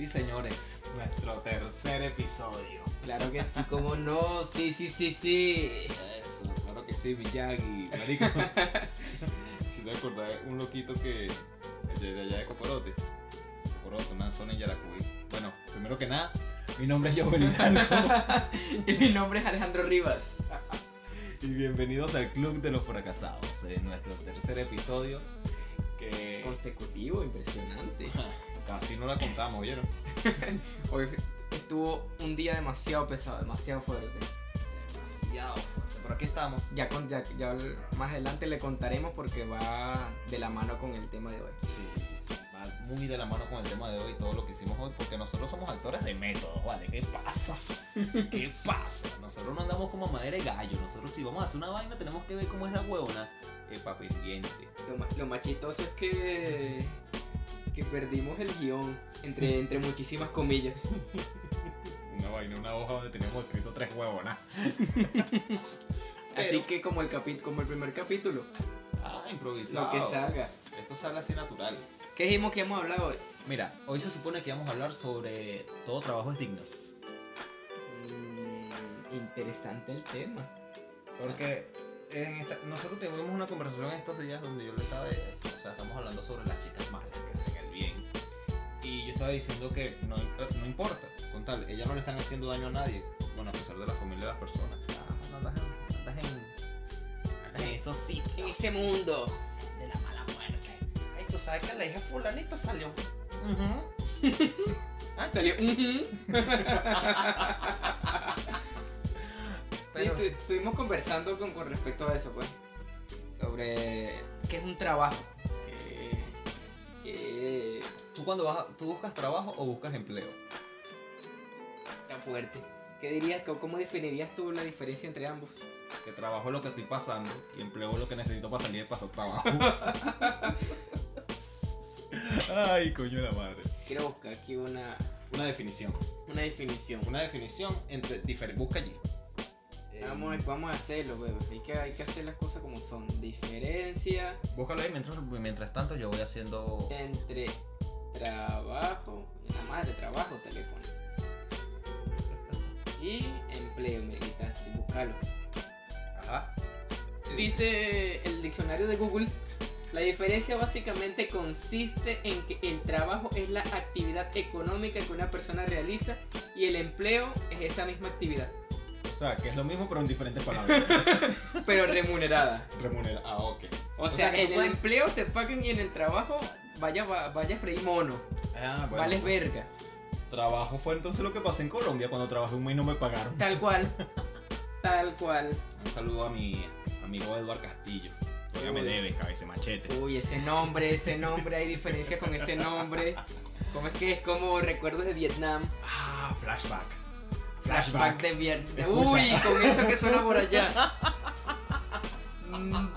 Sí, señores, nuestro tercer episodio. Claro que sí, como no, sí, sí, sí, sí. Eso, claro que sí, Miyagi, marico. si te acordás, un loquito que de allá de Coporote. Coporote, una zona en Yaracuy. Bueno, primero que nada, mi nombre es Joven y mi nombre es Alejandro Rivas. y bienvenidos al Club de los Fracasados, en nuestro tercer episodio. Que Consecutivo, impresionante. Casi no la contamos, ¿vieron? Hoy estuvo un día demasiado pesado, demasiado fuerte. Demasiado fuerte. Pero aquí estamos. Ya, con, ya, ya más adelante le contaremos porque va de la mano con el tema de hoy. Sí, va muy de la mano con el tema de hoy, todo lo que hicimos hoy, porque nosotros somos actores de método, ¿vale? ¿Qué pasa? ¿Qué pasa? Nosotros no andamos como madera de gallo, nosotros si vamos a hacer una vaina tenemos que ver cómo es la huevona. Epa, pendiente. Lo, ma- lo más chistoso es que, que perdimos el guion, entre, entre muchísimas comillas. Una vaina, una hoja donde tenemos escrito tres huevonas. Así Pero- que como el, capi- como el primer capítulo, Ah, improvisado. lo que salga. Esto sale así natural. ¿Qué dijimos que hemos hablado hoy? Mira, hoy se supone que vamos a hablar sobre todo trabajo es digno. Mm, interesante el tema. Porque en esta- nosotros tuvimos una conversación estos días donde yo le estaba, o sea, estamos hablando sobre las chicas malas que hacen el bien. Y yo estaba diciendo que no, no importa, con tal, ellas no le están haciendo daño a nadie, bueno, a pesar de la familia de las personas. Ah, andas en, andas en, esos sitios. En este mundo. de la mala muerte. Ay, tú sabes que la hija fulanita salió. Ujú. Ah, Salió, chica. ujú. Pero Sí, estu- estuvimos conversando con, con respecto a eso, pues. Sobre qué es un trabajo. Que, que tú cuando vas a- tú buscas trabajo o buscas empleo. tan fuerte. ¿Qué dirías? ¿Cómo definirías tú la diferencia entre ambos? Que trabajo es lo que estoy pasando y empleo es lo que necesito para salir de paso trabajo. Ay, coño de la madre. Quiero buscar aquí una, Una definición. una definición. Una definición entre. Busca allí. Eh, Vamos, vamos a hacerlo, bebé. Hay que, hay que hacer las cosas como son. Diferencia Búscalo ahí mientras, mientras tanto yo voy haciendo. entre trabajo, la madre, trabajo, teléfono. Y empleo, me gritaste, buscalo. Ajá. Dice el diccionario de Google, la diferencia básicamente consiste en que el trabajo es la actividad económica que una persona realiza y el empleo es esa misma actividad, O sea, que es lo mismo pero en diferentes palabras. pero remunerada. Remunera. Ah, ok. O, O sea, en el puedes- empleo te pagan y en el trabajo vaya, va- vaya a freír mono, Ah, bueno. vales verga, Trabajo fue entonces lo que pasé en Colombia cuando trabajé un mes y no me pagaron. tal cual, tal cual. Un saludo a mi amigo Eduard Castillo. Todavía me debes, cabeza machete. Uy, ese nombre, ese nombre, hay diferencia con ese nombre. ¿Cómo es que es como recuerdos de Vietnam? Ah, flashback. Flashback de. Escucha. Uy, con eso que suena por allá. Mm,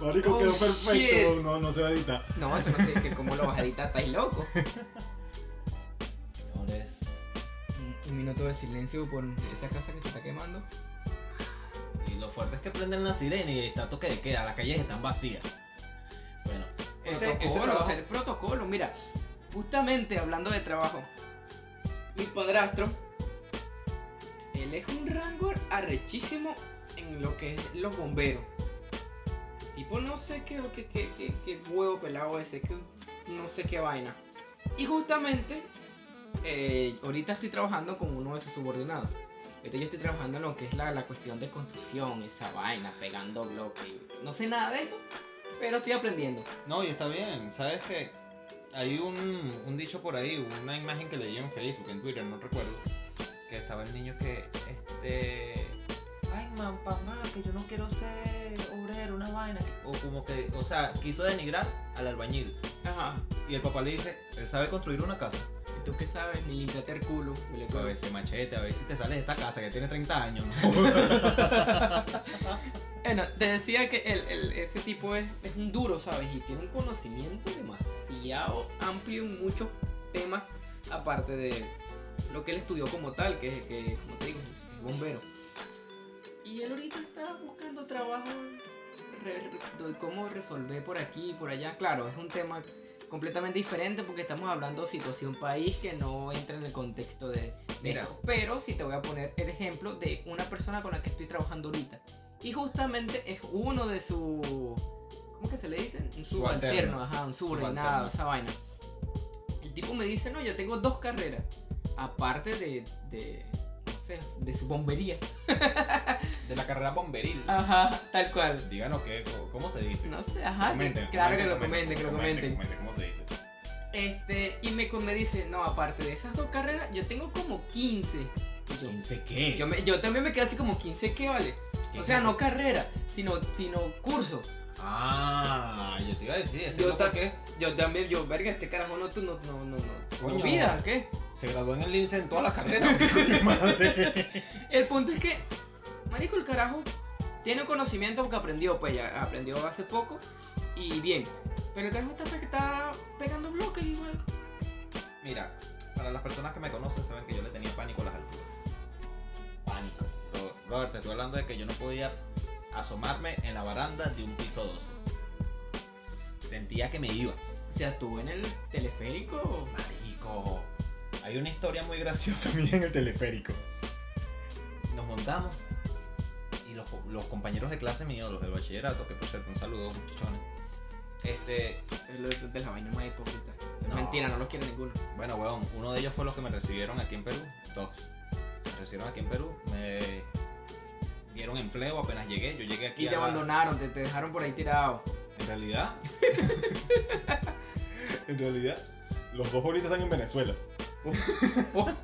Marico, Oh, quedó perfecto. shit. No, no se va a editar. no, eso no sé, que como lo vas a editar, estáis loco. Señores, Un, un minuto de silencio por esa casa que se está quemando. y lo fuerte es que prenden la sirena y está toque de queda. Las calles están vacías. Bueno, ese, ese protocolo, trabajo. hacer protocolo. Mira, justamente hablando de trabajo, mi padrastro, él es un rango arrechísimo en lo que es los bomberos. Tipo, no sé qué, qué, qué, qué, qué huevo pelado ese, que no sé qué vaina. Y justamente, eh, ahorita estoy trabajando con uno de sus subordinados. Ahorita yo estoy trabajando en lo que es la, la cuestión de construcción, esa vaina, pegando bloques. No sé nada de eso, pero estoy aprendiendo. No, y está bien. ¿Sabes que Hay un, un dicho por ahí, una imagen que leí en Facebook, en Twitter, no recuerdo. Que estaba el niño que, este. Ay, mamá, mamá, que yo no quiero ser obrero, una vaina. que-". O como que, o sea, quiso denigrar al albañil. Ajá. Y el papá le dice, él sabe construir una casa. ¿Y tú qué sabes? Ni limpiate el culo. A si machete, a ver si te sales de esta casa que tiene 30 años. Bueno, te decía que el, el- ese tipo es, es un duro, ¿sabes? Y tiene un conocimiento demasiado amplio en muchos temas, aparte de lo que él estudió como tal, que, que como te digo, es, bombero. Y él ahorita está buscando trabajo, de cómo resolver por aquí y por allá. Claro, es un tema completamente diferente porque estamos hablando de situación país que no entra en el contexto de, de Mira. esto. Pero sí te voy a poner el ejemplo de una persona con la que estoy trabajando ahorita. Y justamente es uno de su... ¿Cómo que se le dice? Un Subalterno. ajá, un subordinado, esa vaina. El tipo me dice, no, yo tengo dos carreras. Aparte de... de no sé, de su bombería. De la carrera bomberil. Ajá, tal cual. Díganos qué, cómo se dice. No sé, ajá. Comenten, claro que lo comenten, que lo comenten. comenten, ¿Cómo se dice? Este, y me, me dice, no, aparte de esas dos carreras, yo tengo como 15. Y yo, ¿15 qué? yo, me- yo también me quedé así como 15, ¿qué vale? ¿Qué O sea, no carrera, sino, sino curso. Ah, yo te iba a decir, ¿ese Yo ta- qué? Yo también, yo, verga, este carajo no, tú no, no, no, no. Coño. Olvida, ¿qué? Se graduó en el lince en todas las carreras. El punto es que, marico, el carajo tiene conocimiento porque aprendió, pues ya aprendió hace poco y bien. Pero el carajo está, está pegando bloques igual. Mira, para las personas que me conocen saben que yo le tenía pánico a las alturas. Pánico. Ro- Robert, te estoy hablando de que yo no podía asomarme en la baranda de un piso 12. Sentía que me iba. O sea, tú en el teleférico. Marico. Hay una historia muy graciosa mía en el teleférico. Nos montamos y los, los compañeros de clase míos, los del bachillerato, que por cierto, un saludo, muchachones. Este, Es lo de, de la vaina más hipócrita. Es No. Mentira, no los quiere ninguno. bueno, weón, uno de ellos fue los que me recibieron aquí en Perú. Dos. Me recibieron aquí en Perú. Me dieron empleo apenas llegué. Yo llegué aquí Y te la- abandonaron, te, te dejaron por ahí tirado. En realidad. en realidad. Los dos ahorita están en Venezuela.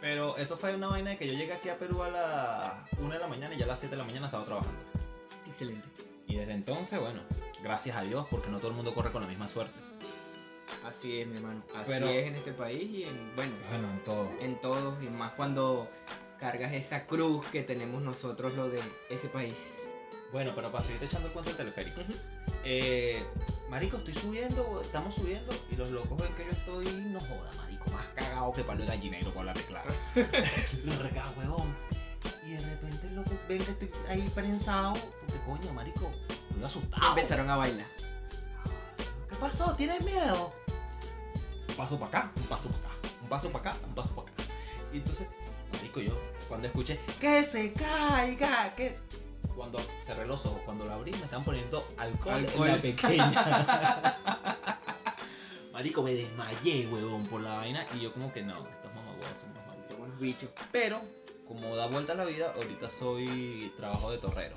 Pero eso fue una vaina de que yo llegué aquí a Perú a las 1 de la mañana y ya a las 7 de la mañana estaba trabajando. excelente. Y desde entonces, bueno, gracias a Dios, porque no todo el mundo corre con la misma suerte. Así es, mi hermano. Así Pero- es en este país y en, bueno, Bueno, en todo. en todos. Y más cuando cargas esa cruz que tenemos nosotros, lo de ese país. Bueno, pero para seguirte echando el cuento del teleférico. Eh, marico, estoy subiendo, estamos subiendo y los locos ven que yo estoy, no joda, marico, más cagado que palo de gallinero, por hablar claro. los regalos, huevón. Y de repente los locos ven que estoy ahí prensado, porque coño, marico, estoy asustado. empezaron a bailar. ¿Qué pasó? ¿Tienes miedo? Un paso para acá, un paso para acá, un paso para acá, un paso para acá. Y entonces, marico, yo cuando escuché que se caiga, que cuando cerré los ojos, cuando lo abrí, me estaban poniendo alcohol, Alcohol. en la pequeña. marico, me desmayé, huevón, por la vaina. Y yo como que no, estos mamagüeyos son unos malditos. Son unos bichos. Pero, como da vuelta a la vida, ahorita soy trabajo de torrero,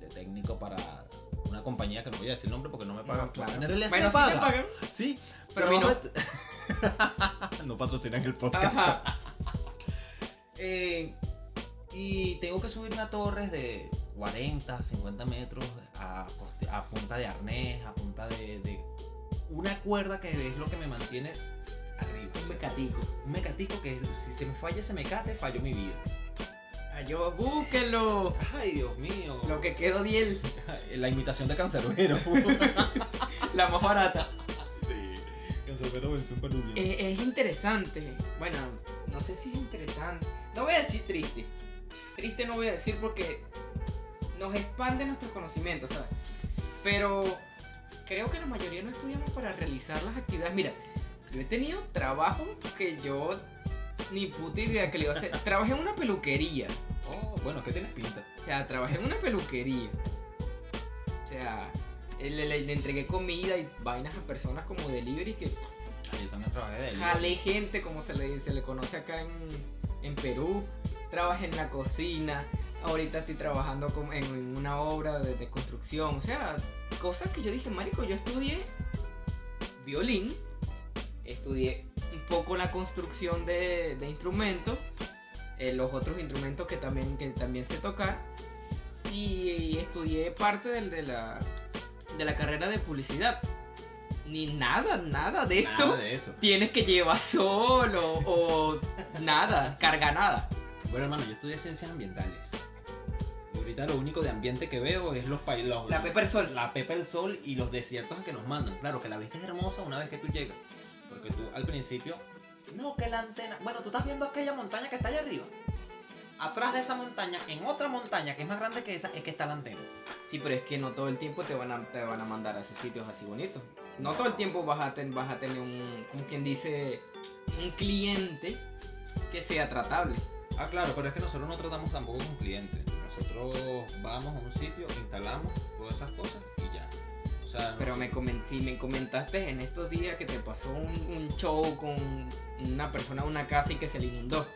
de técnico para una compañía que no voy a decir el nombre porque no me pagan. No, claro. En realidad Bueno, me sí pagan. Sí, Pero a mí trabajo de- no patrocinan el podcast. Ajá. Eh, y tengo que subirme a torres de 40, 50 metros a, punta de arnés, a punta de, de una cuerda que es lo que me mantiene arriba. Un mecatico. Un mecatico que si se me falla ese mecate, falló mi vida. Ay, yo, búsquenlo. Ay, Dios mío. Lo que quedó Diel. La imitación de Cancerbero. La más barata. sí, Cancerbero venció un. Es, es interesante. Bueno, no sé si es interesante. No voy a decir triste. Triste no voy a decir porque nos expande nuestros conocimientos, ¿sabes? Pero creo que la mayoría no estudiamos para realizar las actividades. Mira, yo he tenido trabajo que yo ni puta idea que le iba a hacer. Trabajé en una peluquería. Oh, bueno, ¿qué tienes pinta? O sea, trabajé en una peluquería. O sea, le, le- le entregué comida y vainas a personas como delivery que yo también trabajé de él. Jalé gente, como se le, se le conoce acá en, en Perú. Trabajé en la cocina. Ahorita estoy trabajando en, una obra de, construcción. O sea, cosas que yo dije, Marico, yo estudié violín. Estudié un poco la construcción de, de instrumentos. eh, los otros instrumentos que también, que también sé tocar. Y, estudié parte del- de, la, de la carrera de publicidad. Ni nada, nada de esto Nada de eso. tienes que llevar solo o nada, carga nada. Bueno, hermano, yo estudié ciencias ambientales. Y ahorita lo único de ambiente que veo es los países. La Pepa el Sol. La pepa el sol y los desiertos que nos mandan. Claro que la vista es hermosa una vez que tú llegas. Porque tú al principio. No, que la antena. Bueno, tú estás viendo aquella montaña que está allá arriba. atrás de esa montaña, en otra montaña que es más grande que esa, es que está la antena. Sí, pero es que no todo el tiempo te van a, te van a mandar a esos sitios así bonitos. No todo el tiempo vas a, ten- vas a tener un, como quien dice, un cliente que sea tratable. Ah, claro, pero es que nosotros no tratamos tampoco con clientes. Nosotros vamos a un sitio, instalamos todas esas cosas y ya. O sea, Pero me, comen- si me comentaste en estos días que te pasó un, un show con una persona de una casa y que se le inundó.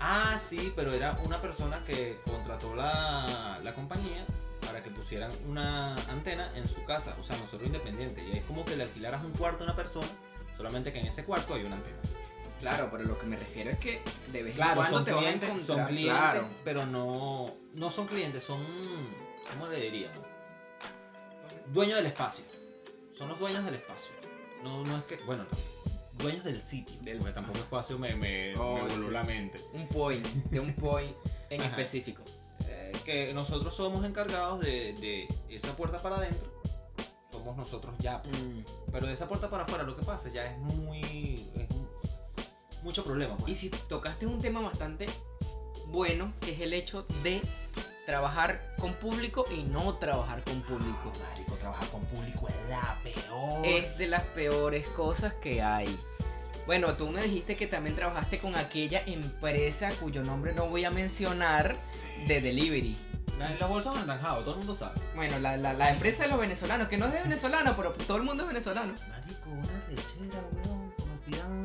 Ah, sí, pero era una persona que contrató la, la compañía para que pusieran una antena en su casa, o sea, nosotros independientes. Y es como que le alquilaras un cuarto a una persona, solamente que en ese cuarto hay una antena. Claro, pero lo que me refiero es que de vez en Claro, cuando son te vas a clientes, encontrar. son clientes, claro. pero no, no son clientes, son, ¿cómo le diríamos? Dueños del espacio. Son los dueños del espacio. No, no es que, bueno, dueños del sitio. Del- porque tampoco espacio me, me, Oh, me voló sí. la mente. Un point, de un point en Ajá. específico. Eh, que nosotros somos encargados de, de esa puerta para adentro. Somos nosotros ya. pues. Mm. Pero de esa puerta para afuera lo que pasa ya es muy... es mucho problema. pues. Y si tocaste un tema bastante bueno, que es el hecho de trabajar con público y no trabajar con público. Marico, trabajar con público es la peor. Es de las peores cosas que hay. Bueno, tú me dijiste que también trabajaste con aquella empresa cuyo nombre no voy a mencionar Sí. de delivery. La- Los bolsos anaranjados, todo el mundo sabe. Bueno, la, la- la empresa de los venezolanos, que no es de venezolanos, pero todo el mundo es venezolano. Marico, una lechera, weón. Me pidan.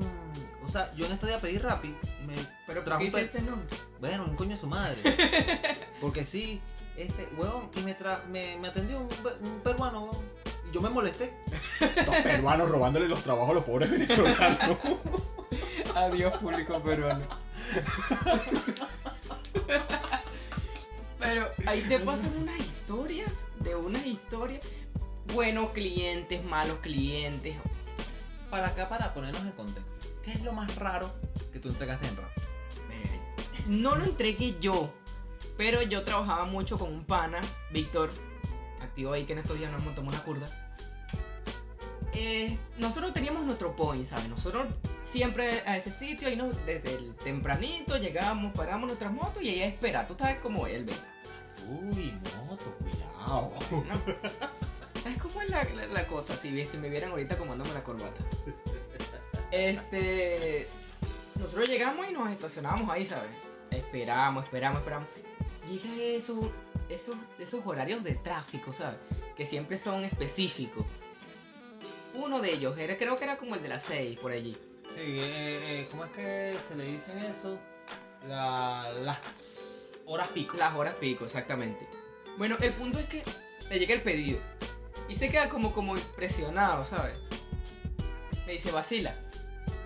O sea, yo en estos días pedí Rappi y me Pero trajo ¿por un qué este nombre? Bueno, un coño de su madre. Porque sí, este, weón, y me, tra- me, me atendió un, un peruano, weón. Yo me molesté. Dos peruanos robándole los trabajos a los pobres venezolanos. Adiós, público peruano. Pero ahí te pasan unas historias, de unas historias. Buenos clientes, malos clientes. para acá, para ponernos en contexto. ¿Qué es lo más raro que tú entregaste en Rappi? No lo entregué yo, pero yo trabajaba mucho con un pana, Víctor, activo ahí que en estos días nos montamos una curda. Eh, nosotros teníamos nuestro point, ¿sabes? Nosotros siempre a ese sitio, ahí nos, desde el tempranito llegábamos, paramos nuestras motos y ella espera. Tú sabes cómo es el beta. Uy, moto, cuidado. ¿no? ¿Sabes cómo es la, la- la cosa? Si me vieran ahorita comándome la corbata. Este. Nosotros llegamos y nos estacionamos ahí, ¿sabes? Esperamos, esperamos, esperamos. Llega esos, esos, esos horarios de tráfico, ¿sabes? Que siempre son específicos. Uno de ellos, era, creo que era como el de las 6 por allí. Sí, eh, eh, ¿cómo es que se le dicen eso? La- las horas pico. Las horas pico, exactamente. Bueno, el punto es que le llega el pedido. Y se queda como, como impresionado, ¿sabes? Me dice, vacila.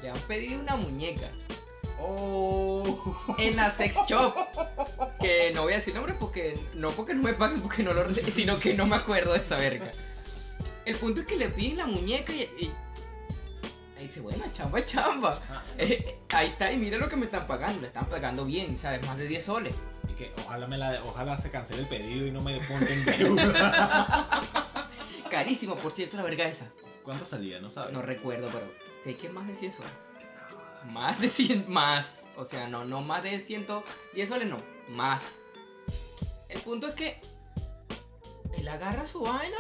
Le han pedido una muñeca Oh. en la sex shop. Que no voy a decir nombre porque no porque no me paguen, porque no lo sino que no me acuerdo de esa verga. El punto es que le piden la muñeca y, y- ahí dice, bueno, chamba, chamba. Ah, Eh, ahí está, y mira lo que me están pagando. Le están pagando bien, ¿sabes? Más de 10 soles. y que ojalá, me la, ojalá se cancele el pedido y no me ponga en deuda. Carísimo, por cierto, la verga esa. ¿Cuánto salía? No sabes. No recuerdo, pero sé que más de 100 soles. Más de 100, más. O sea, no, no más de 110 soles, no. Más. El punto es que él agarra su vaina,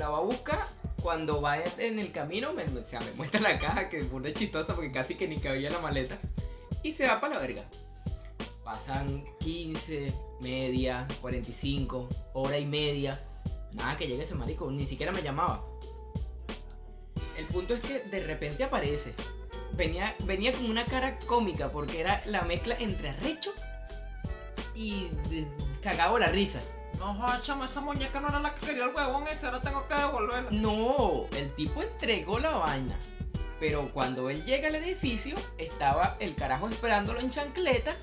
la va a buscar. Cuando va en el camino, me, o muestra la caja que es burda chistosa porque casi que ni cabía la maleta. Y se va para la verga. Pasan 15, media, 45, hora y media. Nada que llegue ese marico, ni siquiera me llamaba. El punto es que de repente aparece. Venía, venía con una cara cómica porque era la mezcla entre arrecho y cagado la risa. No, chamo, esa muñeca no era la que quería el huevón ese, ahora tengo que devolverla. No, el tipo entregó la vaina. Pero cuando él llega al edificio, estaba el carajo esperándolo en chancleta,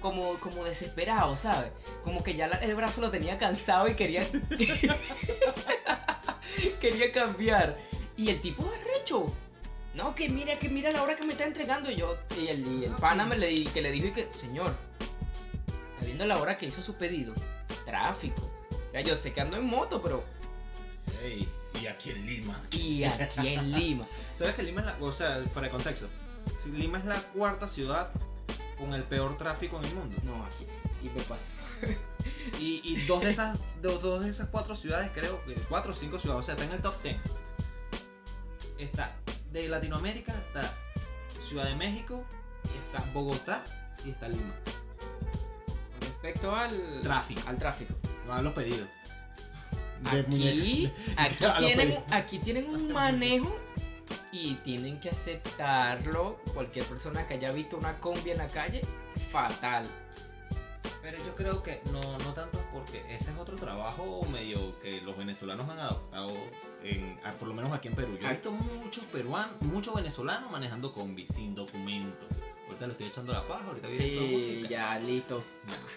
como, como desesperado, ¿sabes? Como que ya la- el brazo lo tenía cansado y quería. quería cambiar. Y el tipo arrecho. No, que mira, que mira la hora que me está entregando. Y yo, y el, y el pana me le, que le dijo y que, señor, sabiendo la hora que hizo su pedido, tráfico. O sea, yo sé que ando en moto, pero. Y aquí en Lima. Y aquí en Lima. ¿Sabes que Lima es la. O sea, fuera de contexto. Lima es la cuarta ciudad con el peor tráfico en el mundo. No, aquí. Y me pasa. Y, y dos, de esas, dos, dos de esas cuatro ciudades, creo, que cuatro o cinco ciudades, o sea, está en el top 10. Está de Latinoamérica, está Ciudad de México, está Bogotá y está Lima. Respecto al Tráfico. Al tráfico. Van los pedidos. De Aquí, A tienen, pedidos. aquí tienen un manejo y tienen que aceptarlo. Cualquier persona que haya visto una combi en la calle, fatal. Pero yo creo que no, no tanto porque ese es otro trabajo medio que los venezolanos han adoptado, en, a- por lo menos aquí en Perú. Yo he Ah. visto muchos peruanos, muchos venezolanos manejando combi sin documento. Ahorita le estoy echando la paja, ahorita viene Sí, ya listo.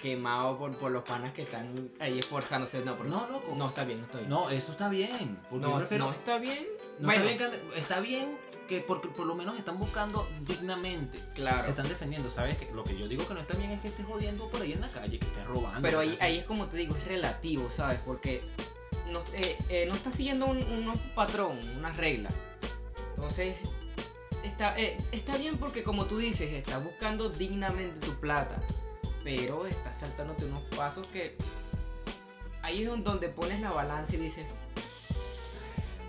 Quemado por, por los panas que están ahí esforzándose. No, pero No, loco. no está bien, no está bien. No, eso está bien. Porque no, prefiero. no está bien. no bueno, está, bien que, está bien que porque por lo menos están buscando dignamente. claro. Se están defendiendo, ¿sabes? Que lo que yo digo que no está bien es que estés jodiendo por ahí en la calle, que estés robando. Pero ahí, ahí es como te digo, es relativo, ¿sabes? Porque no, eh, eh, no está siguiendo un, un patrón, una regla. Entonces, está, eh, está bien porque como tú dices, estás buscando dignamente tu plata. Pero estás saltándote unos pasos que... Ahí es don- donde pones la balanza y dices,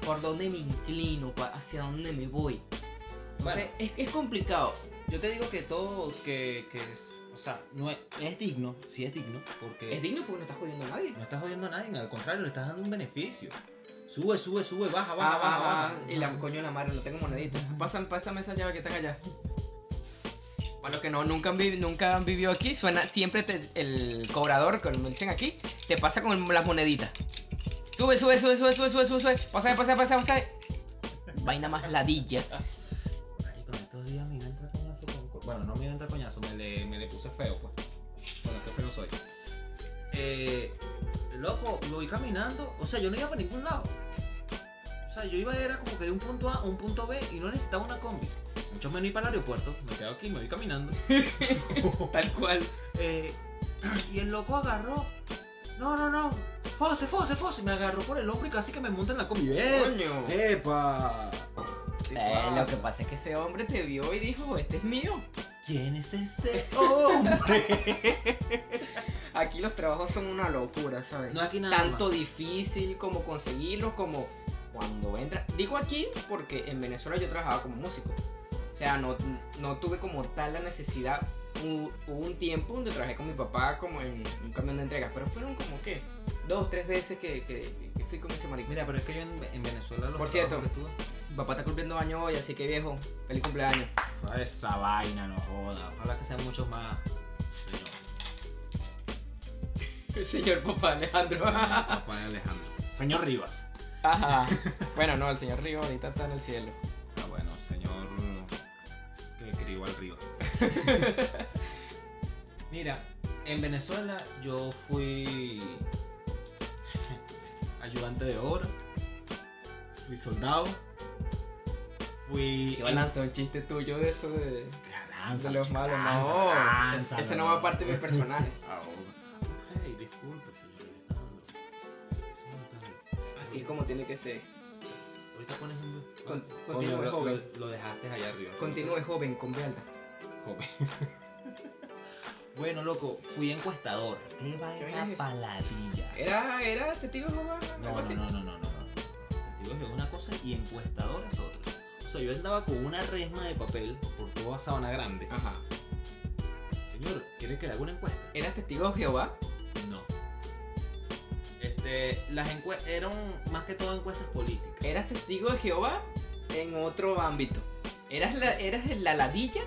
¿por dónde me inclino? ¿Hacia dónde me voy? Entonces, Bueno. es, es complicado. Yo te digo que todo, que, que es, o sea, no es, es digno, sí es digno, porque Es digno porque no estás jodiendo a nadie. no estás jodiendo a nadie, al contrario, le estás dando un beneficio. Sube, sube, sube, baja, baja, Ah, baja, ah, baja. ah, y la coño la madre, no tengo moneditas. Pásame, pásame esa llave que están allá. Para los que no, nunca han, vivi- nunca han vivido aquí, suena siempre te- el cobrador, como dicen aquí, te pasa con las moneditas. Sube, sube, sube, sube, sube, sube, sube, sube. Pásame, pásame, pásame, pásame. Vaina más ladilla. Marico, en estos días me iba a entrar coñazo con... Bueno, no me iba a entrar coñazo, me le, me le puse feo, pues. Bueno, qué feo soy. Eh, loco, lo voy caminando, o sea, yo no iba para ningún lado. Sea, yo iba era como que de un punto A a un punto B y no necesitaba una combi. Mucho menos ir para el aeropuerto, me quedo aquí, me voy caminando. Tal cual. Eh, y el loco agarró. No, no, no. Fose, Fose, Fose. Me agarró por el hombro y casi que me monta en la combi. ¡Eh! Coño. ¡Epa! ¿Qué Eh, lo que pasa? pasa es que ese hombre te vio y dijo, este es mío. ¿Quién es ese hombre? Aquí los trabajos son una locura, ¿sabes? No aquí nada Tanto más. difícil como conseguirlos, como cuando entra. Digo aquí porque en Venezuela yo trabajaba como músico. O sea, no, no tuve como tal la necesidad. Hu- Hubo un tiempo donde trabajé con mi papá como en un camión de entregas, pero fueron como que dos, tres veces que, que- que fui con ese marico. Mira, pero es que yo en, en Venezuela los Por cierto. que tuve- Mi papá está cumpliendo años hoy, así que viejo, feliz cumpleaños. Ah, Esa vaina, no joda. Ojalá que sean muchos más. Señor. Señor papá Alejandro. Señor papá de Alejandro. Señor Rivas. Ajá. Bueno, no, el señor Río ahorita está en el cielo. Ah, bueno, señor. Que crió al Rivas. Mira, en Venezuela yo fui ayudante de obra, fui soldado, fui. A lanzar un chiste tuyo de eso de, Lanza, de los malos. lanza, No, lanza, ese no va parte de mi personaje. Ah, ok, disculpe, señor es como tiene que ser. Ahorita pones un. Con- continúe, lo, joven. lo- lo dejaste allá arriba. Continúe joven, con alta. Joven. bueno, loco, fui encuestador. Qué ¿Qué vaina paladilla. ¿Era, era testigo de Jehová? No, algo no, así? no, no, no, no. Testigo es una cosa y encuestador es otra. O sea, yo andaba con una resma de papel por toda Sabana Grande. Ajá. Señor, ¿quiere que le haga una encuesta? ¿Eras testigo de Jehová? Este, las encuestas eran más que todo encuestas políticas. ¿Eras testigo de Jehová en otro ámbito? ¿Eras la, eras la ladilla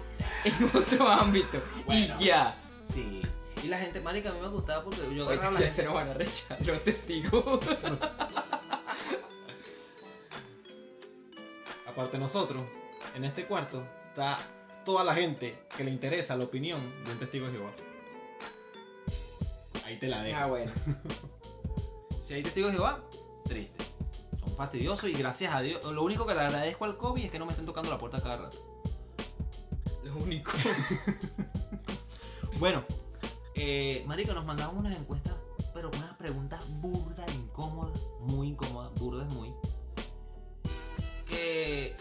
en otro ámbito? Bueno. Y ya. Sí. Y la gente, marica, a mí me gustaba porque yo agarraba la gente. se nos van a rechazar los testigos. Aparte nosotros, en este cuarto está toda la gente que le interesa la opinión de un testigo de Jehová. Ahí te la dejo. ah, bueno. Si hay testigos de Jehová, triste. Son fastidiosos y gracias a Dios. Lo único que le agradezco al COVID es que no me estén tocando la puerta cada rato. Lo único. Bueno, eh, Marico, nos mandaban unas encuestas, pero con unas preguntas burdas, incómodas, muy incómodas, burdas muy. Que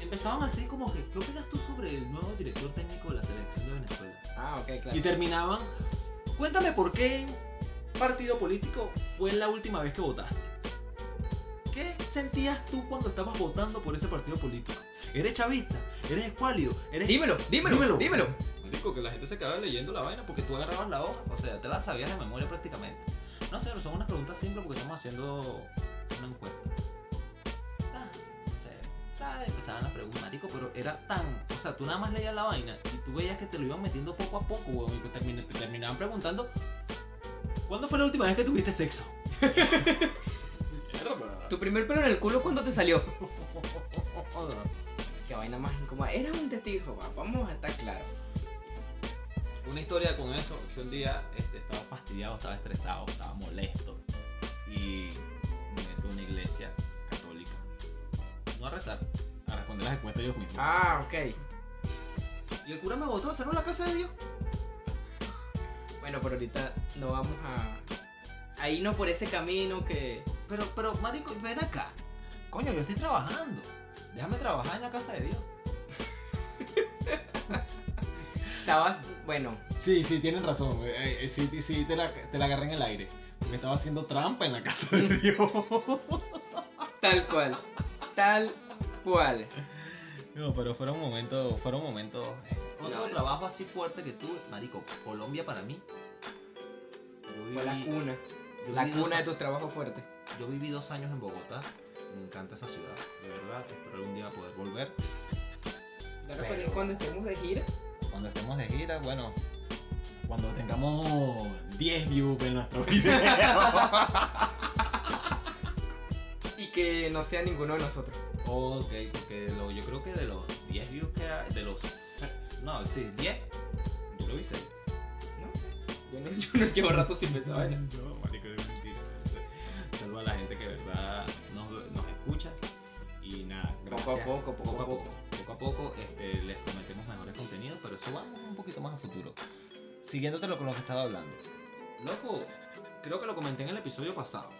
empezaban así como que, ¿qué opinas tú sobre el nuevo director técnico de la selección de Venezuela? Ah, ok, claro. Y terminaban, cuéntame por qué partido político fue la última vez que votaste. ¿Qué sentías tú cuando estabas votando por ese partido político? ¿Eres chavista? ¿Eres escuálido? ¿Eres... Dímelo, dímelo, Dímelo. dímelo. Marico, que la gente se quedaba leyendo la vaina porque tú agarrabas la hoja, o sea, te la sabías de memoria prácticamente. No sé, son unas preguntas simples porque estamos haciendo una encuesta. Ah, no sé, ah, empezaban las preguntas, marico, pero era tan, o sea, tú nada más leías la vaina y tú veías que te lo iban metiendo poco a poco, weón, y te terminaban preguntando, ¿cuándo fue la última vez que tuviste sexo? Mierda. Tu primer pelo en el culo, ¿cuándo te salió? Qué vaina más incómoda. Eras un testigo, va, vamos a estar claros. Una historia con eso, que un día este, estaba fastidiado, estaba estresado, estaba molesto y me meto a una iglesia católica. No a rezar, a responder las encuestas ellos mismos. Ah, ok. Y el cura me votó a hacerlo en la casa de Dios. Bueno, pero ahorita no vamos a. a irnos por ese camino que. Pero, pero, marico, ven acá. Coño, yo estoy trabajando. Déjame trabajar en la casa de Dios. Estabas. Bueno, Sí, sí, tienen razón. Eh, sí, sí, te la, te la agarré en el aire. Me estaba haciendo trampa en la casa de Dios. tal cual. Tal cual. No, pero fueron momentos, fueron momentos. Otro trabajo así fuerte que tuve, marico, Colombia para mí. Fue la cuna. La cuna de tus trabajos fuertes. yo viví dos años en Bogotá. Me encanta esa ciudad, de verdad. Espero algún día poder volver. Ya Pero- cuando estemos de gira. Cuando estemos de gira, bueno, cuando tengamos 10 views en nuestro video. Y que no sea ninguno de nosotros. ok, porque lo- yo creo que de los 10 views que hay, de los. No, sí, 10. Yo lo 6. No sé. Yo no, yo no llevo rato sin pensar. vaina. No, marico, es mentira. Saludo a la gente que de verdad nos, nos escucha. Y nada, gracias. Poco a poco, poco a poco. Poco a poco este, les prometemos mejores contenidos, pero eso vamos un poquito más a futuro. Siguiéndote lo con lo que estaba hablando. Loco, creo que lo comenté en el episodio pasado.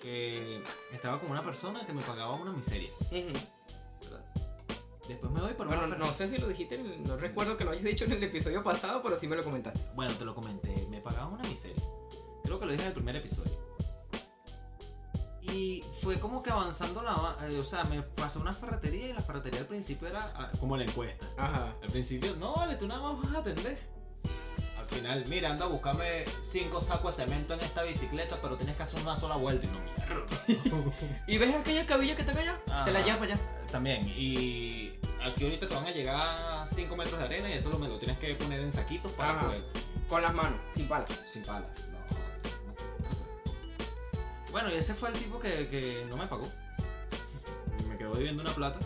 Que estaba con una persona que me pagaba una miseria. Ujú. ¿verdad? Después me doy por Bueno, no sé si lo dijiste, no recuerdo que lo hayas dicho en el episodio pasado, pero sí me lo comentaste. Bueno, te lo comenté, me pagaban una miseria. Creo que lo dije en el primer episodio. Y fue como que avanzando la... eh, o sea, me pasó una ferretería y la ferretería al principio era ah, como la encuesta. Ajá. Al principio, no, vale, tú nada más vas a atender. Al final, mira, anda a buscarme cinco sacos de cemento en esta bicicleta, pero tienes que hacer una sola vuelta y no mierda. ¿Y ves aquella cabilla que está acá allá? Te la Ajá. llevas para allá. También, y aquí ahorita te van a llegar 5 metros de arena y eso lo, me lo tienes que poner en saquitos para Ajá. poder Con las manos, sin pala. Sin pala. No, no. Bueno, y ese fue el tipo que, que no me pagó. Me quedó debiendo una plata.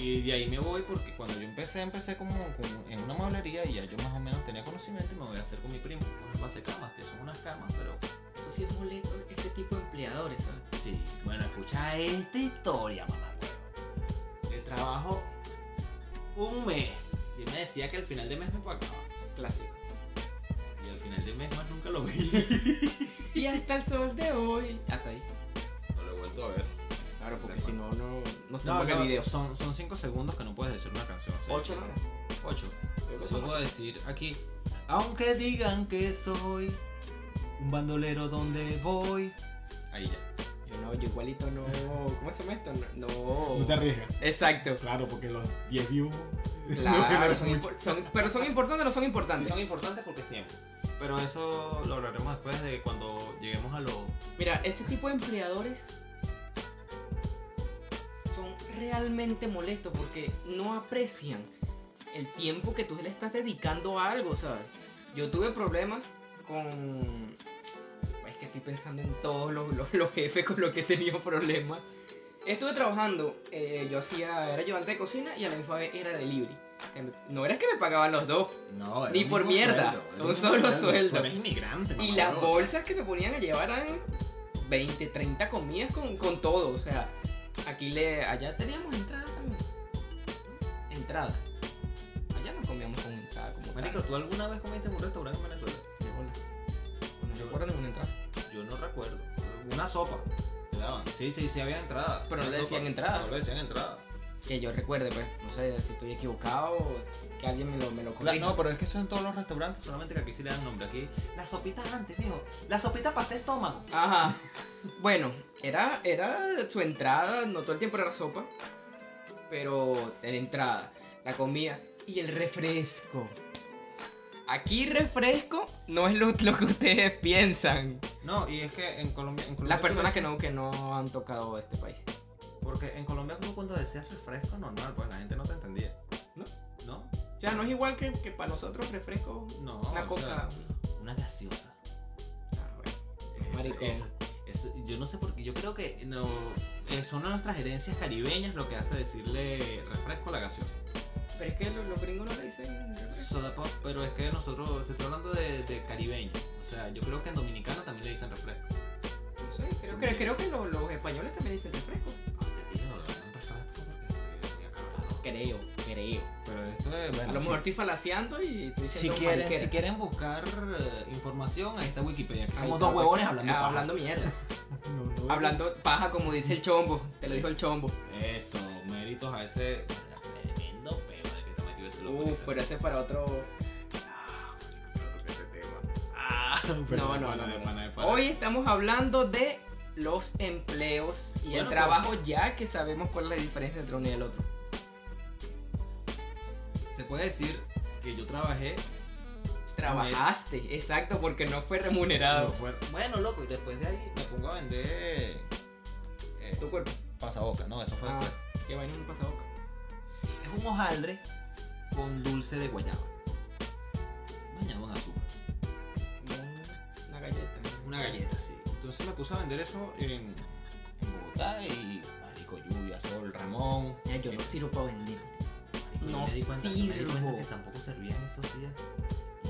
Y de ahí me voy porque cuando yo empecé, empecé como, como en una mueblería y ya yo más o menos tenía conocimiento y me voy a hacer con mi primo. Unas base camas, que son unas camas, pero Eso sí es molesto, ese tipo de empleadores, ¿sabes? sí. Bueno, escucha esta historia, mamá huevo. El trabajo un mes. Y me decía que al final de mes me pagaba. Clásico. Y al final de mes más nunca lo vi. Y hasta el sol de hoy. Hasta ahí. no lo he vuelto a ver. Claro, porque si no, no, no No, estamos en no, el video. son, son cinco segundos que no puedes decir una canción. así. Ocho, ¿no? Ocho. Yo puedo decir aquí. Aunque digan que soy un bandolero donde voy. Ahí ya. Yo no, yo igualito no. ¿Cómo se llama esto? No. no. No te arriesgas. Exacto. Claro, porque los 10 views. Claro, no, son, son- pero son importantes o no son Sí, importantes. son importantes porque es tiempo. Pero eso lo hablaremos después de cuando lleguemos a lo. Mira, ese tipo de empleadores realmente molestos porque no aprecian el tiempo que tú le estás dedicando a algo, ¿sabes? Yo tuve problemas con... Es que estoy pensando en todos los, los- los jefes con los que he tenido problemas. Estuve trabajando, eh, yo hacía, era ayudante de cocina y a la misma vez era delivery. No era que me pagaban los dos. No, era Ni por mierda, sueldo, un solo sueldo. Inmigrante, Y las bolsas que me ponían a llevar eran 20, 30 comidas con, con todo. O sea, aquí le. Allá teníamos entrada también. Entrada. Allá no comíamos con entrada como. Marico, ¿tú alguna vez comiste en un restaurante en Venezuela? De bola. No recuerdo ninguna entrada. Yo no recuerdo. Una sopa. Te daban. Sí, sí, sí había entrada. Pero no le decían sopa. entrada. No le decían entrada. Que yo recuerde, pues, no sé si estoy equivocado o que alguien me lo, me lo La- corrija. no, pero es que son todos los restaurantes, solamente que aquí sí le dan nombre. Aquí, la sopita antes, mijo. La sopita para estómago. Ajá. Bueno, era, era su entrada, no todo el tiempo era sopa, pero en entrada, la comida y el refresco. Aquí refresco no es lo, lo que ustedes piensan. No, y es que en Colombia. En Colombia Las personas que no, que no han tocado este país. Porque en Colombia, tú cuando decías refresco normal, pues la gente no te entendía. ¿No? ¿No? O sea, no es igual que, que para nosotros refresco, No. una sea, una gaseosa. Ah, bueno. Yo no sé por qué. Yo creo que no, eh, son nuestras herencias caribeñas lo que hace decirle refresco a la gaseosa. Pero es que los, los gringos no le dicen refresco. Soda pop, pero es que nosotros, te estoy hablando de, de caribeño. O sea, yo creo que en Dominicana también le dicen refresco. No sé, creo, que- creo que los, los españoles también dicen refresco. Creo, creo. Pero esto es, bueno, A lo si- mejor estoy falaseando y estoy Si quieren, si quieren buscar eh, información, ahí está Wikipedia. Que Ahí somos está, dos pues. huevones hablando paja. hablando mierda. No, no, hablando paja como dice el chombo. Te lo dijo el chombo. Eso, méritos a ese tremendo peo el que te metió ese loco. Uf, pero ese es para otro. No, no, no. Hoy estamos hablando de los empleos y el trabajo ya que sabemos cuál es la diferencia entre uno y el otro. Se puede decir que yo trabajé. Trabajaste, exacto, porque no fue remunerado. no fue- Bueno, loco, y después de ahí me pongo a vender. Eh, Tu cuerpo. pasaboca, no, eso fue Ah, después. qué vaina un pasaboca. Es un hojaldre con dulce de guayaba. Bañado en azúcar. Como una galleta. Una galleta, sí. Entonces me puse a vender eso en, en Bogotá y marico, lluvia, sol, Ramón. Ya, yo no sirvo para vender. No me di cuenta, me di cuenta sirvo. que tampoco servía en esos días.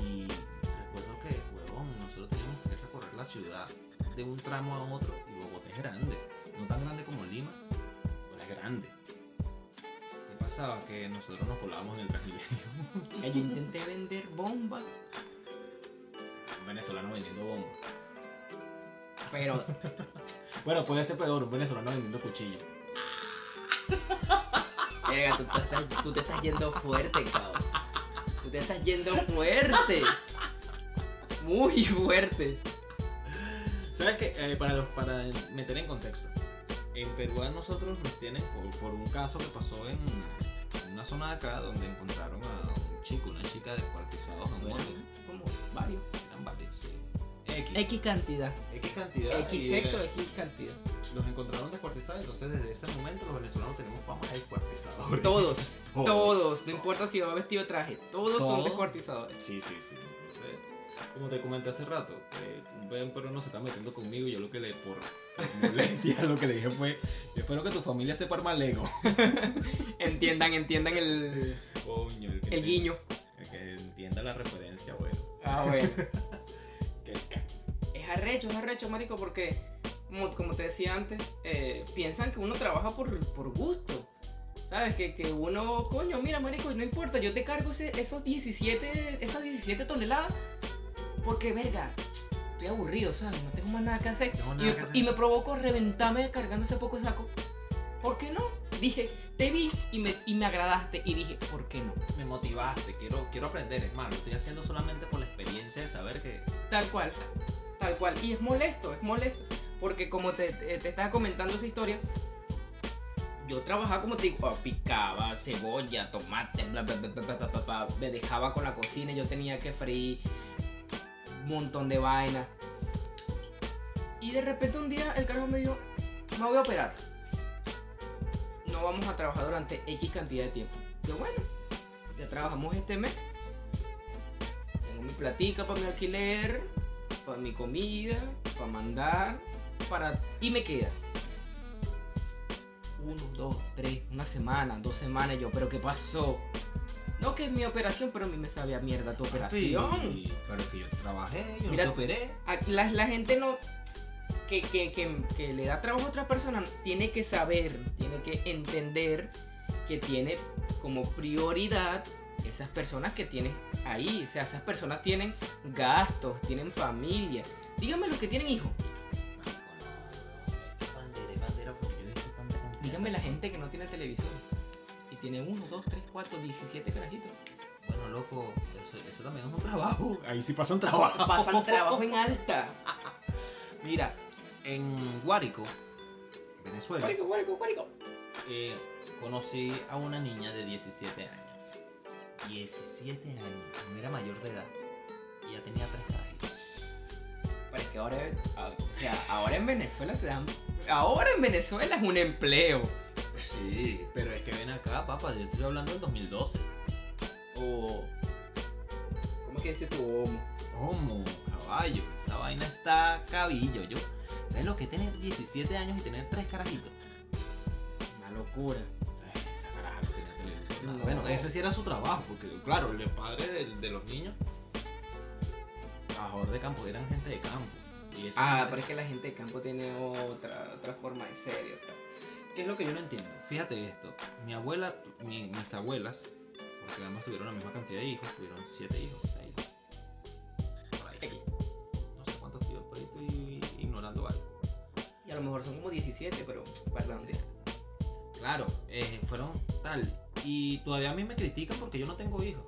Y recuerdo que, huevón, nosotros teníamos que recorrer la ciudad de un tramo a otro y Bogotá es grande. No tan grande como Lima, pero es grande. ¿Qué pasaba? Que nosotros nos colábamos en el Transmilenio. Yo intenté vender bombas, Un venezolano vendiendo bomba. pero Bueno, puede ser peor, un venezolano vendiendo cuchillo. Verga, tú, te estás, tú te estás yendo fuerte, caos. Tú te estás yendo fuerte. Muy fuerte. ¿Sabes qué? Eh, para, los- para meter en contexto. En Perú a nosotros nos tienen por, por un caso que pasó en, una zona de acá donde encontraron a un chico, una chica descuartizados Bueno, como varios. Eran varios, sí. X, X cantidad. X cantidad. X eh, X cantidad. los encontraron descuartizados, entonces desde ese momento los venezolanos tenemos fama de descuartizadores. Todos, Todos. todos. No importa si va vestido de traje. Todos son descuartizadores. Sí, sí, sí. Entonces, como te comenté hace rato, eh, un perro no se está metiendo conmigo y yo lo que le, por molestia, lo que le dije fue, yo espero que tu familia sepa armar Lego. Entiendan, entiendan el, el, el guiño. El que entienda la referencia, bueno. Ah, bueno. Es arrecho, es arrecho, marico, porque, como, te decía antes, eh, piensan que uno trabaja por, por gusto. ¿Sabes? Que, que uno, coño, mira, marico, no importa, yo te cargo ese- esos 17, esas 17 toneladas, porque, verga, estoy aburrido, ¿sabes? No tengo más nada que hacer. Y nada que hacer. y me provocó reventarme cargando ese poco de saco. ¿por qué no? Dije, te vi y me, y me agradaste y dije, ¿por qué no? Me motivaste, quiero, quiero aprender, es más, lo estoy haciendo solamente por la experiencia de saber que... Tal cual, tal cual. Y es molesto, es molesto, porque como te, te, estaba comentando esa historia, yo trabajaba como te digo, oh, picaba cebolla, tomate, bla, bla, bla, me dejaba con la cocina, yo tenía que freír un montón de vainas. Y de repente un día el carajo me dijo, me voy a operar. No vamos a trabajar durante X cantidad de tiempo. Yo bueno, ya trabajamos este mes. Tengo mi platica para mi alquiler, para mi comida, para mandar, para... Y me queda. Uno, dos, tres, una semana, dos semanas. Yo, ¿pero qué pasó? No que es mi operación, pero a mí me sabía mierda tu operación. Papi, Pero que yo trabajé, yo Mira- no te operé. La, la gente no... Que, que, que, que le da trabajo a otra persona tiene que saber, tiene que entender que tiene como prioridad esas personas que tienes ahí. O sea, esas personas tienen gastos, tienen familia. Dígame los que tienen hijos. Bandera, bandera, porque yo he visto tanta cantidad de Dígame la gente que no tiene televisión. tiene 1, 2, 3, 4, 17 carajitos. Bueno, loco, eso, eso también es un trabajo. Ahí sí pasa un trabajo. Pasan trabajo en alta. Mira, en Guárico, Venezuela, Guárico, guárico, guárico. eh, conocí a una niña de 17 años. 17 años, no era mayor de edad. Y ya tenía tres carajitos. Pero es que ahora, o sea, ahora en Venezuela te dan. Ahora en Venezuela es un empleo. Pues sí, pero es que ven acá, papá, yo estoy hablando del 2012. O. ¿Cómo es que dice tu homo? ¿Cómo? Caballo, esa vaina está cabillo, yo. ¿Sabes lo que es tener 17 años y tener tres carajitos? Una locura. Esa caraja no tenía televisión. No. Bueno, ese sí era su trabajo, porque claro, el padre de, los niños, trabajador de campo, eran gente de campo. Y Ah, gente- pero es que la gente de campo tiene otra, otra forma de ser. y otra- ¿Qué es lo que yo no entiendo? Fíjate esto, mi abuela, mi- mis abuelas, porque además tuvieron la misma cantidad de hijos, tuvieron siete hijos, Y a lo mejor son como 17, pero perdón. tío. Claro, eh, fueron tal. Y todavía a mí me critican porque yo no tengo hijos.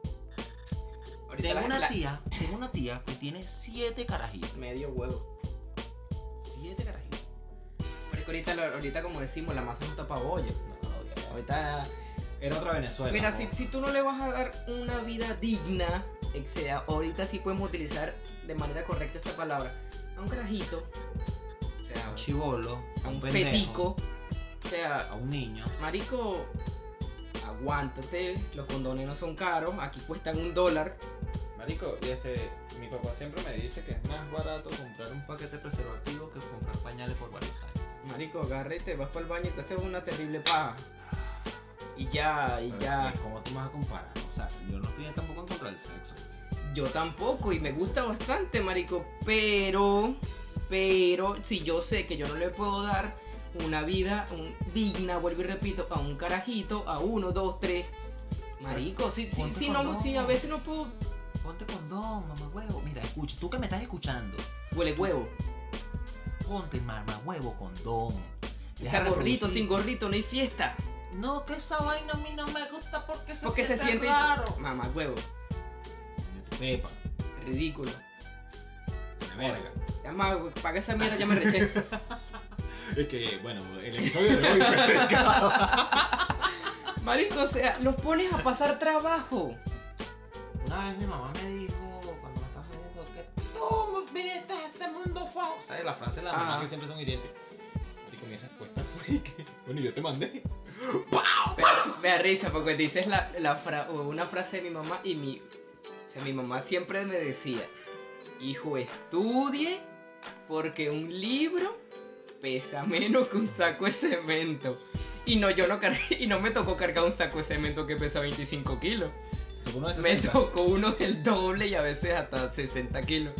Ahorita Tengo la- una la- tía, tengo una tía que tiene siete carajitos. Medio huevo. Siete carajitos. Pero es que ahorita, lo- ahorita como decimos, la masa es un tapabollo. No, ya- Ahorita. Era otra Venezuela. Mira, si, si tú no le vas a dar una vida digna, sea, ahorita sí podemos utilizar de manera correcta esta palabra. A un carajito, sea, A un chivolo, a un pendejo, fetico, o sea, a un niño. marico, aguántate, los condones no son caros, aquí cuestan un dólar. Marico, y este, mi papá siempre me dice que es más barato comprar un paquete preservativo que comprar pañales por varios años. Marico, agarra y te vas para el baño y te haces una terrible paja. Y ya, y Pero ya. ¿Cómo tú me vas a comparar? O sea, yo no estoy tampoco en contra del sexo. Yo tampoco y me gusta bastante, marico, pero, pero, si yo sé que yo no le puedo dar una vida un- digna, vuelvo y repito, a un carajito, a uno, dos, tres, marico, si, si, si no, si a veces no puedo, Ponte condón, mamá huevo. Mira, escucha, tú que me estás escuchando, huele huevo, ponte mamá huevo condón. Deja está gorrito, sin gorrito, no hay fiesta, No, que esa vaina a mí no me gusta porque se porque se siente raro. mamá huevo, pepa, ridículo, una verga. además, paga esa mierda, ya me reché, Es que, bueno, el episodio de hoy fue pescado. marico, o sea, los pones a pasar trabajo, Una vez mi mamá me dijo, cuando me estaba viendo, que tú viniste a este mundo fao. ¿Sabes la frase de la mamá Ajá. que siempre son hirientes? Marico, mi respuesta fue que, bueno, yo te mandé. Me, me da risa porque dices la, la fra- o una frase de mi mamá y mi, o sea, mi mamá siempre me decía, hijo, estudie porque un libro pesa menos que un saco de cemento. Y no, yo no cargué, y no me tocó cargar un saco de cemento que pesa 25 kilos. Uno de Me 60. tocó uno del doble y a veces hasta 60 kilos.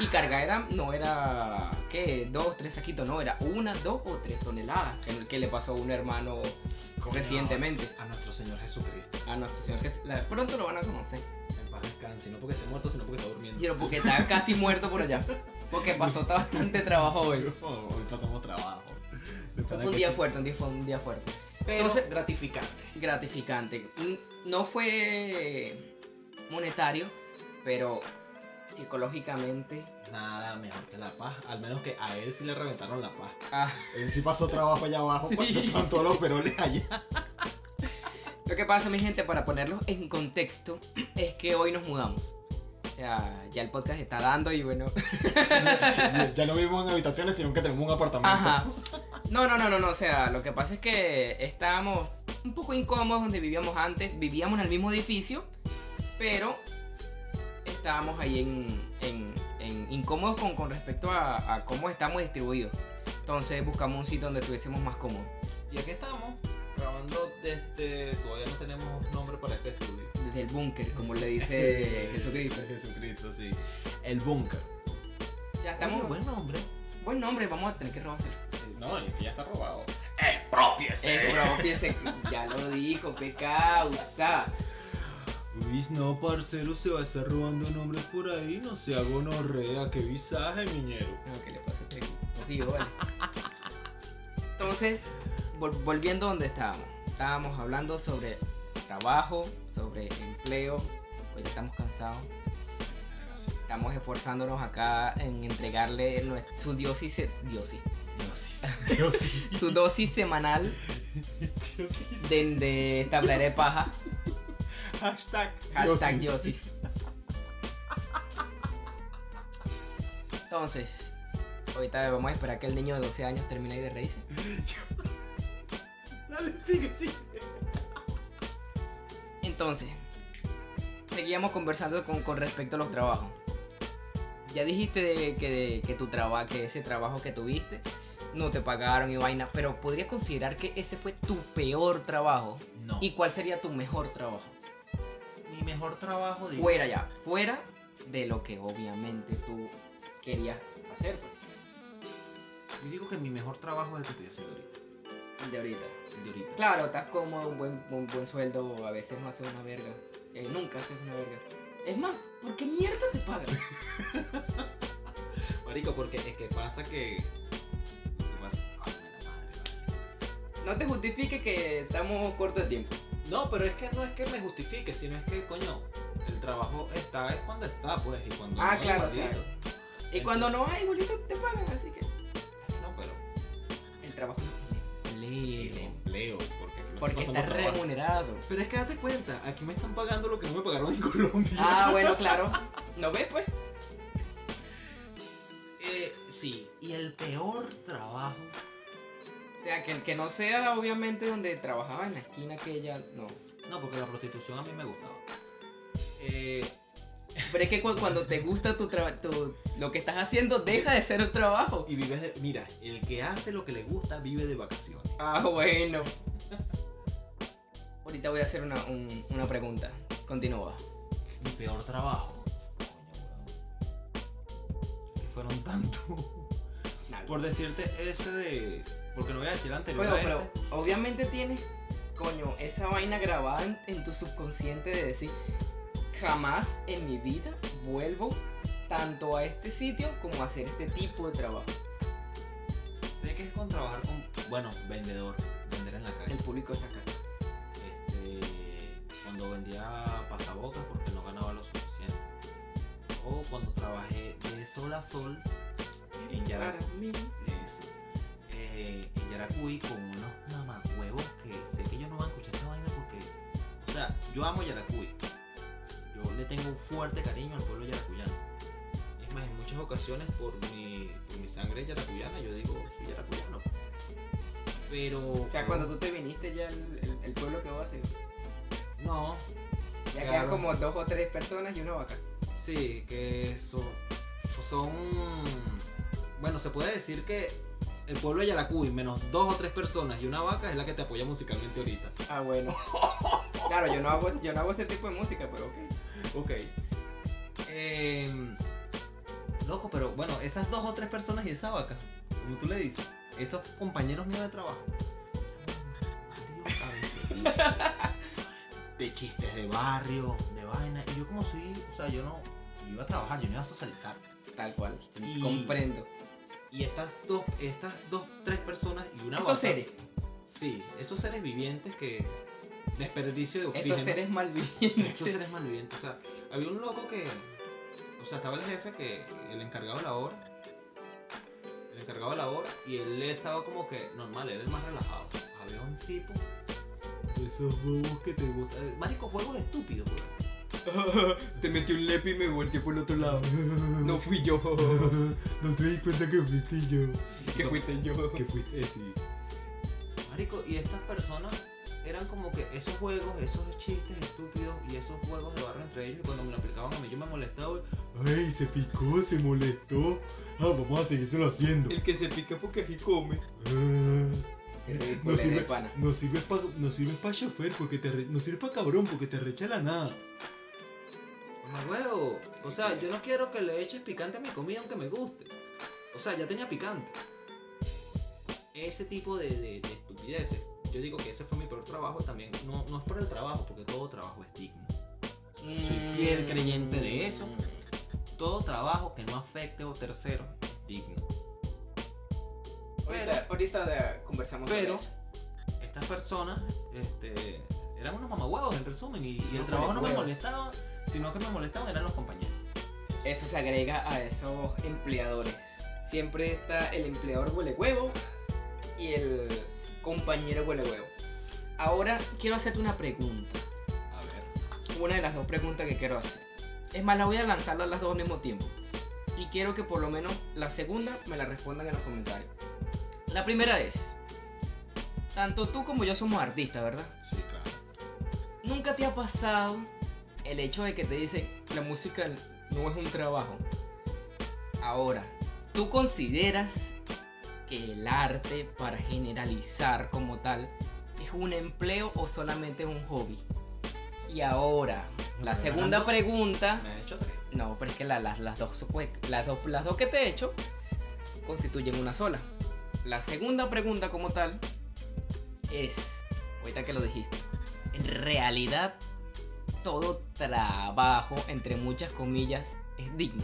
Y cargar era, no era, ¿qué? Dos, tres saquitos, no, era una, dos o tres toneladas. Que, que le pasó a un hermano recientemente. A nuestro Señor Jesucristo. a nuestro señor la- Pronto lo van a conocer. Descanse. No porque esté muerto, sino porque está durmiendo. Pero porque está casi muerto por allá. Porque pasó bastante trabajo hoy. Hoy pasamos trabajo. Fue un día sí. fuerte, un día, fue un día fuerte. Pero Entonces- gratificante. Gratificante. No fue monetario, pero psicológicamente. Nada mejor que la paz. Al menos que a él sí le reventaron la paz. ah, Él sí pasó trabajo allá abajo Sí. cuando estaban todos los peroles allá. Lo que pasa, mi gente, para ponerlos en contexto, es que hoy nos mudamos. O sea, ya el podcast está dando y bueno. ya no vivimos en habitaciones, sino que tenemos un apartamento. Ajá. No, no, no, no, no. O sea, lo que pasa es que estábamos un poco incómodos donde vivíamos antes. Vivíamos en el mismo edificio, pero estábamos ahí en, en- en incómodos con, con respecto a, a cómo estamos distribuidos. Entonces buscamos un sitio donde estuviésemos más cómodos. Y aquí estamos, grabando desde. Todavía no tenemos nombre para este estudio. Desde el búnker, como le dice Jesucristo. Jesucristo, sí. El búnker. Ya estamos. Oye, buen nombre. Buen nombre, vamos a tener que. Sí, no, es que ya está robado. ¡Expropiese! Bro, piense, ya lo dijo, qué causa. Luis, no, parcero, se va a estar robando nombres por ahí. No se haga gonorrea, qué visaje, miñero. No, ¿qué le pasa a este? Vale. Entonces, vol- volviendo donde estábamos. Estábamos hablando sobre trabajo, sobre empleo. Hoy estamos cansados. Estamos esforzándonos acá en entregarle su diosis, diosis, Diosis. Diosis. su dosis semanal Diosis. de, de paja. Hashtag. Hashtag diosis. Entonces, ahorita vamos a esperar que el niño de 12 años termine ahí de reírse. Dale, sigue, sigue. Entonces, seguíamos conversando con, con respecto a los trabajos. Ya dijiste de- que, de- que tu trabajo, que ese trabajo que tuviste no te pagaron y vaina, pero podrías considerar que ese fue tu peor trabajo. No. ¿Y cuál sería tu mejor trabajo? mi mejor trabajo, digo. Fuera ya, fuera de lo que obviamente tú querías hacer. pues, Yo digo que mi mejor trabajo es el que estoy haciendo ahorita. El de ahorita. El de ahorita. Claro, estás cómodo, un buen, un buen sueldo, a veces no haces una verga. eh, nunca haces una verga. Es más, ¿por qué mierda te pagan? Marico, porque es que pasa que. No te justifique que estamos cortos de tiempo. No, pero es que no es que me justifique, sino es que, coño, el trabajo está es cuando está, pues, y cuando Ah, no, claro, igualito. Y cuando no hay bolito te pagan, así que No, pero el trabajo no el empleo. porque no Porque está trabajo. remunerado. Pero es que date cuenta, aquí me están pagando lo que no me pagaron en Colombia. Ah, bueno, claro. ¿No ves, pues? Eh, sí, y el peor trabajo. O sea, que, que no sea obviamente donde trabajaba en la esquina aquella, no. No, porque la prostitución a mí me gustaba. Eh, Pero es que cu- cuando te gusta tu trabajo, lo que estás haciendo deja de ser un trabajo. y vives de. Mira, el que hace lo que le gusta vive de vacaciones. Ah, bueno. Ahorita voy a hacer una, un- una pregunta. Continúa. Mi peor trabajo. Que fueron tantos. Por decirte ese de. Porque no voy a decir anterior. Bueno, pero este. obviamente tienes, coño, esa vaina grabada en, en tu subconsciente de decir, jamás en mi vida vuelvo tanto a este sitio como a hacer este tipo de trabajo. Sé que es con trabajar con. Bueno, vendedor. Vender en la calle. El público es acá. Este, cuando vendía pasabocas porque no ganaba lo suficiente. O cuando trabajé de sol a sol en Yaracuy. Eso. Eh, en Yaracuy con unos mamacuevos que sé que ellos no van a escuchar esta vaina porque. O sea, yo amo Yaracuy. Le tengo un fuerte cariño al pueblo yaracuyano. Es más, en muchas ocasiones por mi, por mi sangre yaracuyana, yo digo, soy yaracuyano. Pero. O sea, cuando tú te viniste ya el, el- el pueblo que va a hacer. No, Ya quedan como dos o tres personas y una vaca. Sí, que eso son. Bueno, se puede decir que el pueblo de Yaracuy, menos dos o tres personas y una vaca, es la que te apoya musicalmente ahorita. Ah, bueno. Claro, yo no hago, yo no hago ese tipo de música, pero ok. Ok. Em, loco, pero bueno, esas dos o tres personas y esa vaca, como tú le dices, esos compañeros míos de trabajo. De chistes de barrio, de vaina. Y yo como soy, o sea, yo no yo iba a trabajar, yo no iba a socializar. Tal cual. Y- Comprendo. Y estas dos, estas dos, tres personas y una Estos vaca. seres, Sí, esos seres vivientes que. Desperdicio de oxígeno. estos seres malvivientes. Estos seres malvivientes. O sea, había un loco que. O sea, estaba el jefe que. El encargado de la hora. El encargado de la hora. Y él estaba como que normal, era el más relajado. Había un tipo. de Esos bobos que te gustan. eh, Marico, juegos estúpidos, weón. Te metí un lepe y me volteé por el otro lado. No fui yo. no te di cuenta que fuiste yo. Que fuiste yo. que fuiste ese. Marico, y estas personas eran como que esos juegos, esos chistes estúpidos y esos juegos de barrio entre ellos, y cuando me lo aplicaban a mí yo me molestaba. Ay, se picó, se molestó. Ah, vamos a seguírselo haciendo. El que se pica porque así come. Ah, no sirve, no sirve para no sirve pa chofer porque te re- no sirve para cabrón porque te recha la nada. Mamá huevo, o sea, yo no quiero que le eches picante a mi comida aunque me guste. O sea, ya tenía picante. Ese tipo de, de- de estupideces. Yo digo que ese fue mi peor trabajo también. No, no es por el trabajo, porque todo trabajo es digno. Soy fiel creyente de eso. Todo trabajo que no afecte a un tercero es digno. Ahorita, ahorita de- conversamos sobre Pero- estas personas este, eran unos mamahuevos en resumen y, y el trabajo no me molestaba, sino que me molestaban eran los compañeros. Eso se agrega a esos empleadores. Siempre está el empleador huele huevo y el compañero huele huevo. Ahora quiero hacerte una pregunta. A ver. Una de las dos preguntas que quiero hacer. Es más, la voy a lanzar las dos al mismo tiempo. Y quiero que por lo menos la segunda me la respondan en los comentarios. La primera es, tanto tú como yo somos artistas, ¿verdad? Sí, claro. ¿Nunca te ha pasado el hecho de que te dicen la música no es un trabajo? Ahora, ¿tú consideras que el arte, para generalizar como tal, es un empleo o solamente es un hobby? Y ahora, la segunda pregunta... Me ha hecho tres. No, pero es que la- las, las, dos, pues, las, dos, las dos que te he hecho constituyen una sola. La segunda pregunta como tal es, ahorita que lo dijiste, en realidad todo trabajo, entre muchas comillas, es digno.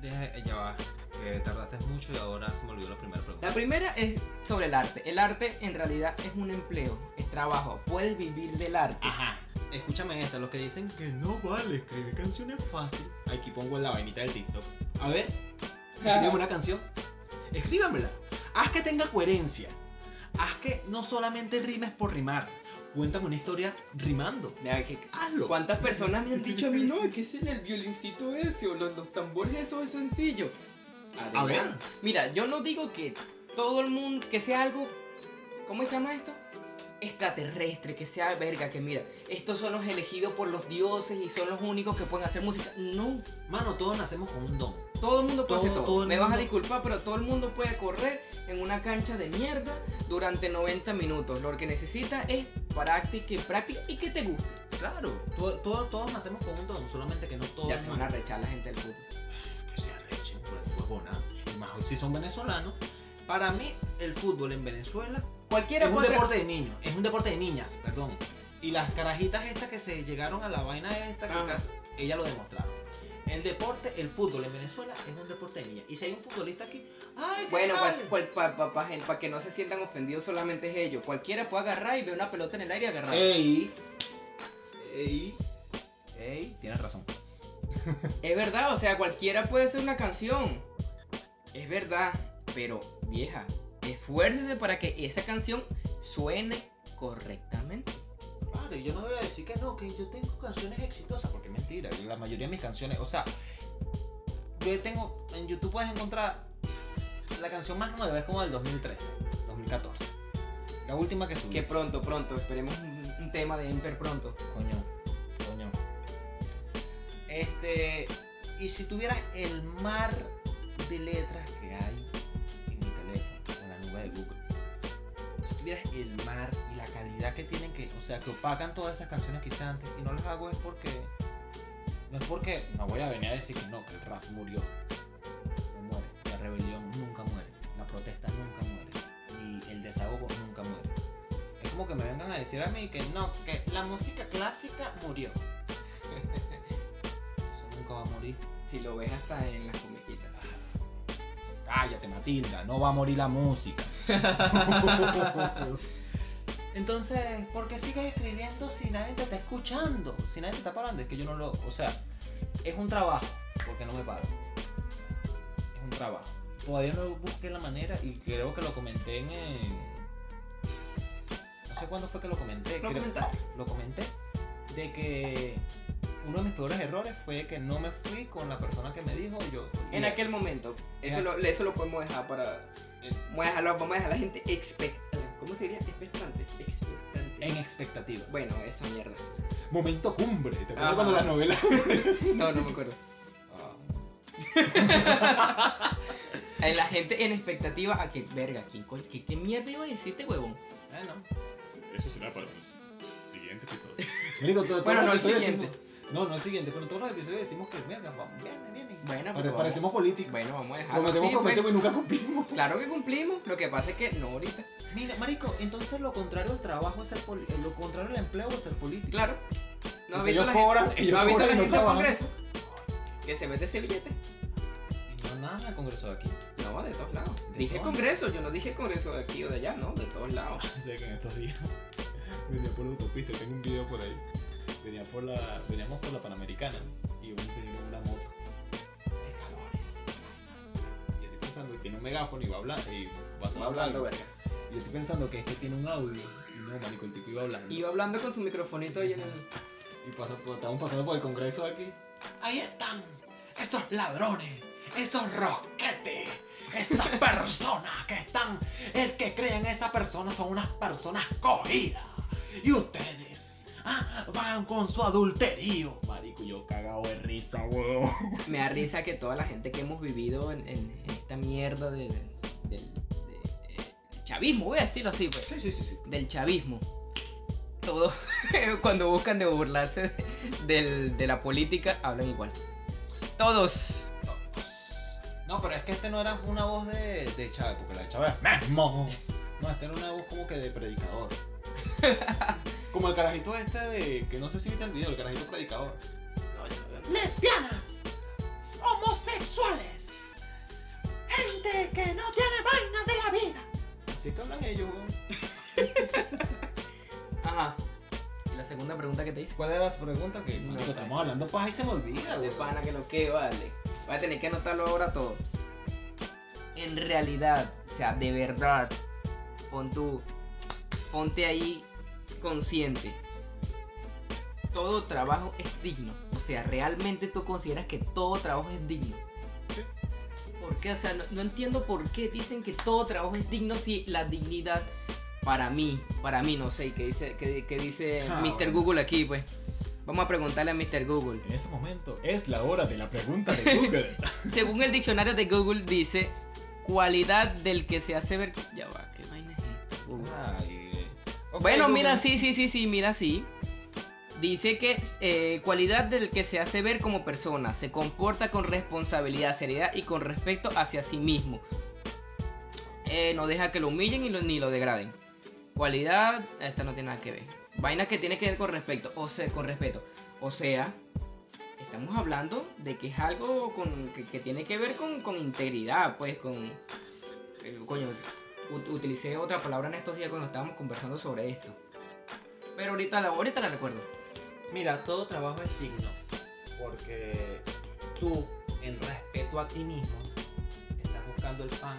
Deja, ya va. Que tardaste mucho y ahora se me olvidó la primera pregunta. La primera es sobre el arte. El arte en realidad es un empleo, es trabajo. Puedes vivir del arte. Ajá. Escúchame esta, los que dicen que no vale escribir canciones fácil. Aquí pongo la vainita del TikTok. A ver, escríbeme una canción. Escríbamela. Haz que tenga coherencia. Haz que no solamente rimes por rimar. Cuéntame una historia rimando. Mira, que- Hazlo. ¿Cuántas personas me han dicho a mí, no, que es el, el violincito ese o los, los tambores, eso es sencillo? A ver. Adelante. Mira, yo no digo que todo el mundo, que sea algo, ¿cómo se llama esto? Extraterrestre, que sea verga, que mira, estos son los elegidos por los dioses y son los únicos que pueden hacer música. No, Mano, todos nacemos con un don. todo el mundo puede Todo- hacer todo. todo el Me vas a disculpar, pero todo el mundo puede correr en una cancha de mierda durante 90 minutos. Lo que necesita es práctica y práctica y que te guste. Claro, todo- todo- todos nacemos con un don, solamente que no todos. Ya se van a rechar la gente del fútbol. Que huevona. Y más si son venezolanos. Para mí, el fútbol en Venezuela Cualquiera es un deporte de niños, es un deporte de niñas, perdón. Y las carajitas estas que se llegaron a la vaina esta, que Ajá. casi- ellas lo demostraron. El deporte, el fútbol en Venezuela es un deporte de niñas. Y si hay un futbolista aquí, ¡ay, qué Bueno, tal! para que no se sientan ofendidos solamente es ellos. Cualquiera puede agarrar y ver una pelota en el aire y agarrar. ¡Ey! ¡Ey! ¡Ey! Tienes razón. Es verdad, o sea, cualquiera puede hacer una canción. Es verdad, pero vieja, esfuércese para que esa canción suene correctamente. Claro, y yo no voy a decir que no, que yo tengo canciones exitosas, porque mentira. La mayoría de mis canciones, o sea, yo tengo, en YouTube puedes encontrar la canción más nueva, es como del 2013, 2014. La última que subí. Que pronto, pronto, esperemos un, un tema de Emper pronto. Coño, coño. Este, y si tuvieras el mar letras que hay en mi teléfono, en la nube de Google, si tuvieras el mar y la calidad que tienen que, o sea, que opacan todas esas canciones que hice antes, y no las hago es porque, no es porque, no voy a venir a decir que no, que el rap murió, no muere, la rebelión nunca muere, la protesta nunca muere, y el desahogo nunca muere. Es como que me vengan a decir a mí que no, que la música clásica murió. Eso nunca va a morir. Si lo ves hasta en las comiquitas. Cállate, Matilda, no va a morir la música. Entonces, ¿por qué sigues escribiendo si nadie te está escuchando? Si nadie te está parando, es que yo no lo. O sea, es un trabajo, porque no me paro. Es un trabajo. Todavía no busqué la manera y creo que lo comenté en. eh, No sé cuándo fue que lo comenté. Lo creo- comentaste. Lo comenté. De que uno de mis peores errores fue que no me fui con la persona que me dijo yo. En aquel momento, eso lo, eso lo podemos dejar para. Vamos a dejarlo- vamos a dejar a la gente expectante. ¿Cómo se diría? Expectante. Expectante. En expectativa. Bueno, esa mierda. Momento cumbre. ¿Te acuerdas Ajá. cuando la novela? No, no me acuerdo. Eh, La gente en expectativa a que, verga, ¿quién, co- qué, qué mierda iba a decir este huevón? Bueno. Eso será para el siguiente episodio. Marico, todo- todos Bueno, no el siguiente. decimos- no, no el siguiente, pero en todos los episodios decimos que verga, vamos, viene, viene. Bueno, pero parecemos políticos. Bueno, vamos a dejarlo. Prometemos, así, pues. prometemos y nunca cumplimos. Claro que cumplimos, lo que pasa es que no ahorita. Mira, marico, entonces lo contrario al trabajo es ser poli- eh, lo contrario al empleo es ser político. Claro. ¿No Porque visto ellos la gente, cobran, ellos ¿no has visto cobran la gente del. Congreso? Que se mete ese billete. No nada el Congreso de aquí. No, de todos lados. ¿De dije dónde? congreso, yo no dije congreso de aquí o de allá, no, de todos lados. sé que en estos días venía por la autopista, tengo un video por ahí. Venía por la, veníamos por la Panamericana y un señor en una moto. Y estoy pensando que tiene un megáfono y va a hablar y va a hablando, verga. Y estoy pensando que este tiene un audio. Y no, marico, el tipo iba hablando. Iba hablando con su microfonito ahí en el. Y pasa estamos pasando por el congreso aquí. Ahí están esos ladrones, esos roquetes, esas personas que están. El que cree en esa persona son unas personas cogidas. Y ustedes van con su adulterio. Marico, yo cagado de risa, weón. Me da risa que toda la gente que hemos vivido en, en esta mierda de, de- del de- de- chavismo, voy a decirlo así, pues. Sí, sí, sí, sí. Del chavismo. Todo, cuando buscan de burlarse del- de la política, hablan igual. Todos. No, pero es que este no era una voz de, de Chávez, porque la de Chávez es mismo. No, este era una voz como que de predicador. Como el carajito este de. que no sé si viste el video, el carajito predicador. Lesbianas, homosexuales, gente que no tiene vaina de la vida. Así que hablan ellos, weón. Ajá. Y la segunda pregunta que te hice. ¿Cuál era la pregunta? Que No marico, estamos hablando paja y se me olvida, De weón. pana que lo que vale. Voy a tener que anotarlo ahora todo. En realidad, o sea, de verdad, pon tú, ponte ahí consciente. Todo trabajo es digno. O sea, realmente tú consideras que todo trabajo es digno. Sí. ¿Por qué? O sea, no, no entiendo por qué dicen que todo trabajo es digno si la dignidad, para mí, para mí, no sé, que dice, que, que dice Ah, Mr. bueno. Google aquí, pues. Vamos a preguntarle a Mr. Google. En este momento es la hora de la pregunta de Google. Según el diccionario de Google dice cualidad del que se hace ver. Ya va, qué vaina es esta? Google. Ay, bueno, Google. mira, sí, sí, sí, sí, mira, sí. Dice que eh, cualidad del que se hace ver como persona, se comporta con responsabilidad, seriedad y con respeto hacia sí mismo. Eh, no deja que lo humillen ni lo, ni lo degraden. Cualidad, esta no tiene nada que ver. Vaina que tiene que ver con respeto, o sea, con respeto. O sea, estamos hablando de que es algo con, que, que tiene que ver con, con integridad, pues con... eh, coño, utilicé otra palabra en estos días cuando estábamos conversando sobre esto. Pero ahorita la, ahorita la recuerdo. Mira, todo trabajo es digno porque tú, en respeto a ti mismo, estás buscando el pan.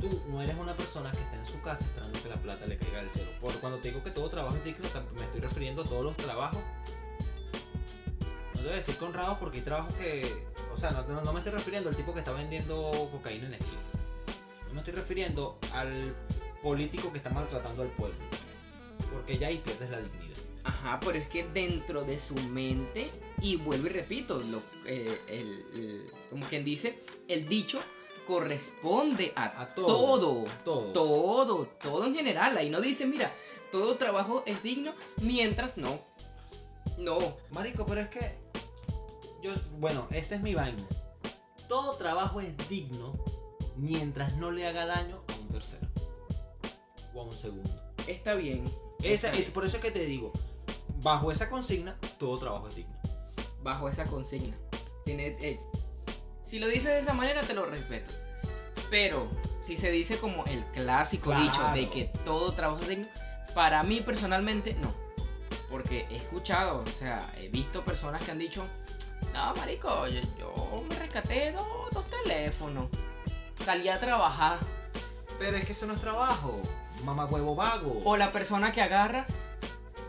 Tú no eres una persona que está en su casa esperando que la plata le caiga del cielo. Por cuando te digo que todo trabajo es digno, me estoy refiriendo a todos los trabajos. No debo decir que honrados porque hay trabajos que. O sea, no me estoy refiriendo al tipo que está vendiendo cocaína en la esquina. Me estoy refiriendo al político que está maltratando al pueblo. Porque ya ahí pierdes la dignidad. Ajá, pero es que dentro de su mente, y vuelvo y repito, lo, eh, el- el- como quien dice, el dicho corresponde a, A todo. todo. Todo. Todo, todo en general. Ahí no dice, mira, todo trabajo es digno, mientras no. No. Marico, pero es que. Yo, bueno, esta es mi vaina. Todo trabajo es digno mientras no le haga daño a un tercero. O a un segundo. Está bien. Esa, está es, por eso es que te digo, bajo esa consigna, todo trabajo es digno. bajo esa consigna. Tiene, eh, si lo dices de esa manera, te lo respeto. Pero si se dice como el clásico Claro. dicho de que todo trabajo es digno, para mí personalmente no. Porque he escuchado, o sea, he visto personas que han dicho, no, marico, yo, yo me rescaté dos, dos teléfonos. Salí a trabajar. Pero es que eso no es trabajo. Mamá huevo vago. O la persona que agarra,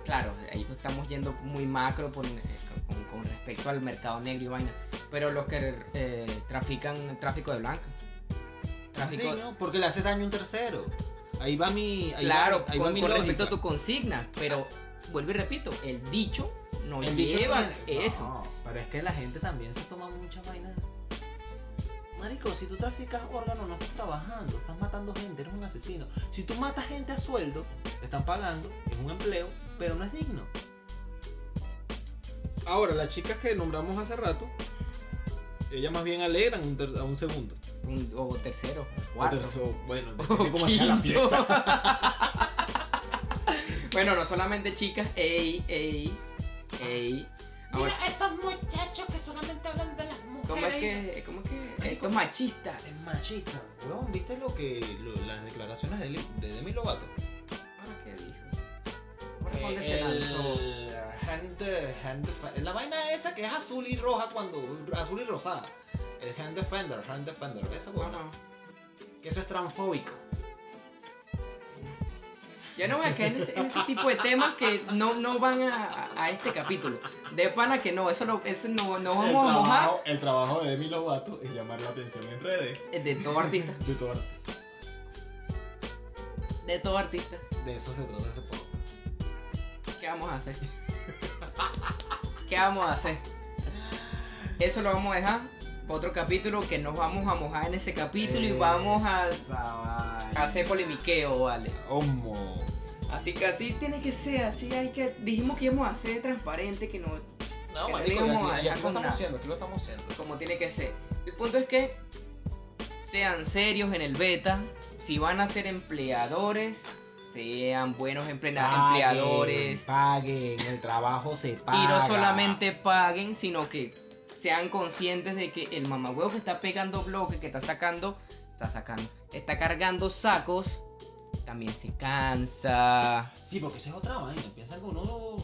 claro, ahí estamos yendo muy macro por- eh, con, con respecto al mercado negro y vaina. Pero los que eh, trafican tráfico de blanca. Tráfico, Digno, porque le hace daño a un tercero. Ahí va mi. Ahí claro, va, ahí va con, mi con respecto a tu consigna. Pero vuelvo y repito, el dicho no El dicho lleva eso. No, pero es que la gente también se toma muchas vainas. Marico, si tú traficas órganos no estás trabajando, estás matando gente, eres un asesino. Si tú matas gente a sueldo, te están pagando, es un empleo, pero no es digno. Ahora, las chicas que nombramos hace rato, ellas más bien alegran un ter- a un segundo. Un- o tercero, o O tercero, bueno, o depende cómo sea la quinto. fiesta. bueno, no solamente chicas, ey, ey, ey. Ahora, estos muchachos que solamente hablan de las. ¿Cómo es que, cómo es que machistas? Es machista, weón. ¿Viste lo que, lo- las declaraciones de, de Demi Lovato? Ahora, ¿qué dijo? Ahora, ¿dónde se Eh, lanzó? el hand, hand la vaina esa que es azul y roja cuando azul y rosada el hand defender hand defender esa buena Ajá. que eso es transfóbico Ya no voy a caer en ese, en ese tipo de temas que no, no van a, a- este capítulo. De pana que no, eso, lo, eso no, no vamos a mojar el trabajo de Demi Lovato es llamar la atención en redes Es de todo artista. de todo. De todo artista. de eso se trata este podcast ¿Qué vamos a hacer? ¿Qué vamos a hacer? Eso lo vamos a dejar otro capítulo que nos vamos a mojar en ese capítulo y vamos a, hacer polemiqueo, vale. Homo. Así que así tiene que ser, así hay que. Dijimos que íbamos a ser transparente, que no. no Que marico no aquí, lo estamos haciendo aquí lo estamos haciendo como tiene que ser. El punto es que sean serios en el beta. Si van a ser empleadores, sean buenos emplena- empleadores. paguen el trabajo se Y no solamente paguen, sino que sean conscientes de que el mamagüevo que está pegando bloques, que está sacando, está sacando, está cargando sacos, también se cansa. sí porque esa es otra vaina piensan que uno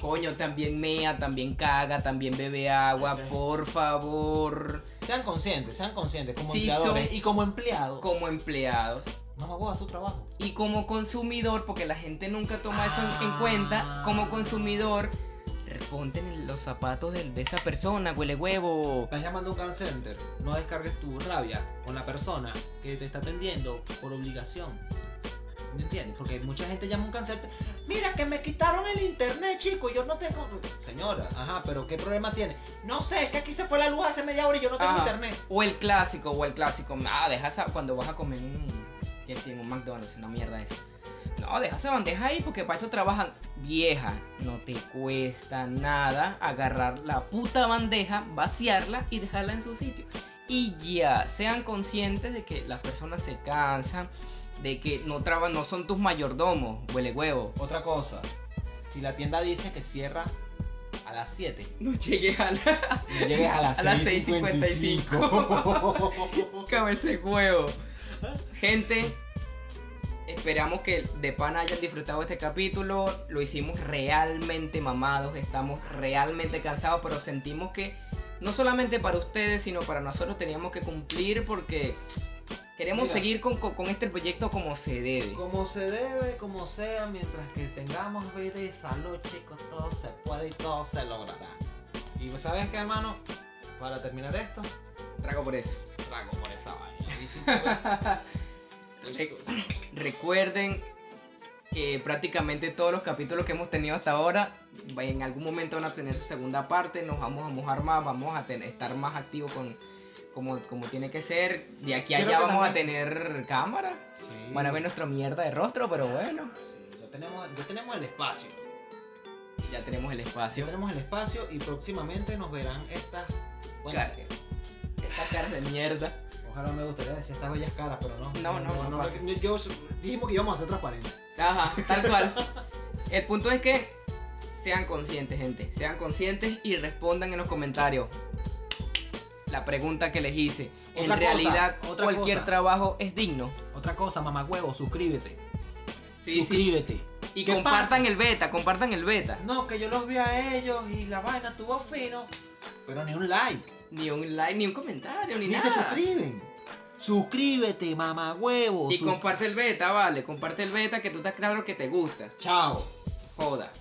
Coño, también mea, también caga, también bebe agua, Sí. por favor, sean conscientes sean conscientes como Sí, empleadores son- y como empleados como empleados. huevo, haz tu trabajo Y como consumidor, porque la gente nunca toma eso en, en cuenta, como consumidor, ponte en los zapatos de, de esa persona, huele huevo. Estás llamando a un call center, no descargues tu rabia con la persona que te está atendiendo por obligación. ¿Me entiendes? Porque mucha gente llama a un center. Mira que me quitaron el internet, chico, y yo no tengo. Señora, ajá, pero ¿qué problema tiene? No sé, es que aquí se fue la luz hace media hora y yo no tengo Ajá. internet. O el clásico, o el clásico. Ah, deja esa, cuando vas a comer un, que sí, en un McDonald's, una mierda esa. No, deja esa bandeja ahí porque para eso trabajan. Vieja, no te cuesta nada agarrar la puta bandeja, vaciarla y dejarla en su sitio. Y ya, sean conscientes de que las personas se cansan, de que no traban, no son tus mayordomos, huele huevo. Otra cosa, si la tienda dice que cierra a las 7, No llegues a la. no llegues a las A las 6.55. Cabe ese huevo. Gente, esperamos que de pana hayan disfrutado este capítulo. Lo hicimos realmente mamados, estamos realmente cansados, pero sentimos que no solamente para ustedes, sino para nosotros teníamos que cumplir porque queremos Mira. seguir con, con- con este proyecto como se debe. Como se debe, como sea, mientras que tengamos vida y salud, chicos, todo se puede y todo se logrará. Y pues, ¿sabes qué, hermano? Para terminar esto, Trago por eso. trago por esa vaina. Recuerden que prácticamente todos los capítulos que hemos tenido hasta ahora en algún momento van a tener su segunda parte, nos vamos a mojar más, vamos a ten- estar más activos con como, como tiene que ser. De aquí a allá vamos a tener cámara. Sí. Van a ver nuestra mierda de rostro, pero bueno, Sí, ya tenemos, ya tenemos el espacio. ya tenemos el Ya espacio. tenemos el espacio y próximamente nos verán estas. Bueno, Ca- Estas caras de mierda. Ojalá me gustaría decir estas bellas caras, pero no. No, no, no yo, dijimos que íbamos a ser transparentes. Ajá, tal cual. El punto es que sean conscientes, gente. Sean conscientes y respondan en los comentarios. La pregunta que les hice. En Otra cosa, realidad, cualquier cosa. trabajo es digno. Otra cosa, mamá huevo, suscríbete. Sí, sí. suscríbete. Y ¿Qué compartan pasa? el beta, compartan el beta. No, que yo los vi a ellos y la vaina estuvo fino. Pero ni un like. Ni un like, ni un comentario, ni, Ni, nada. se suscriben. Suscríbete, mamá huevo. Y comparte el beta, vale. Comparte el beta que tú estás claro que te gusta. Chao. Joda.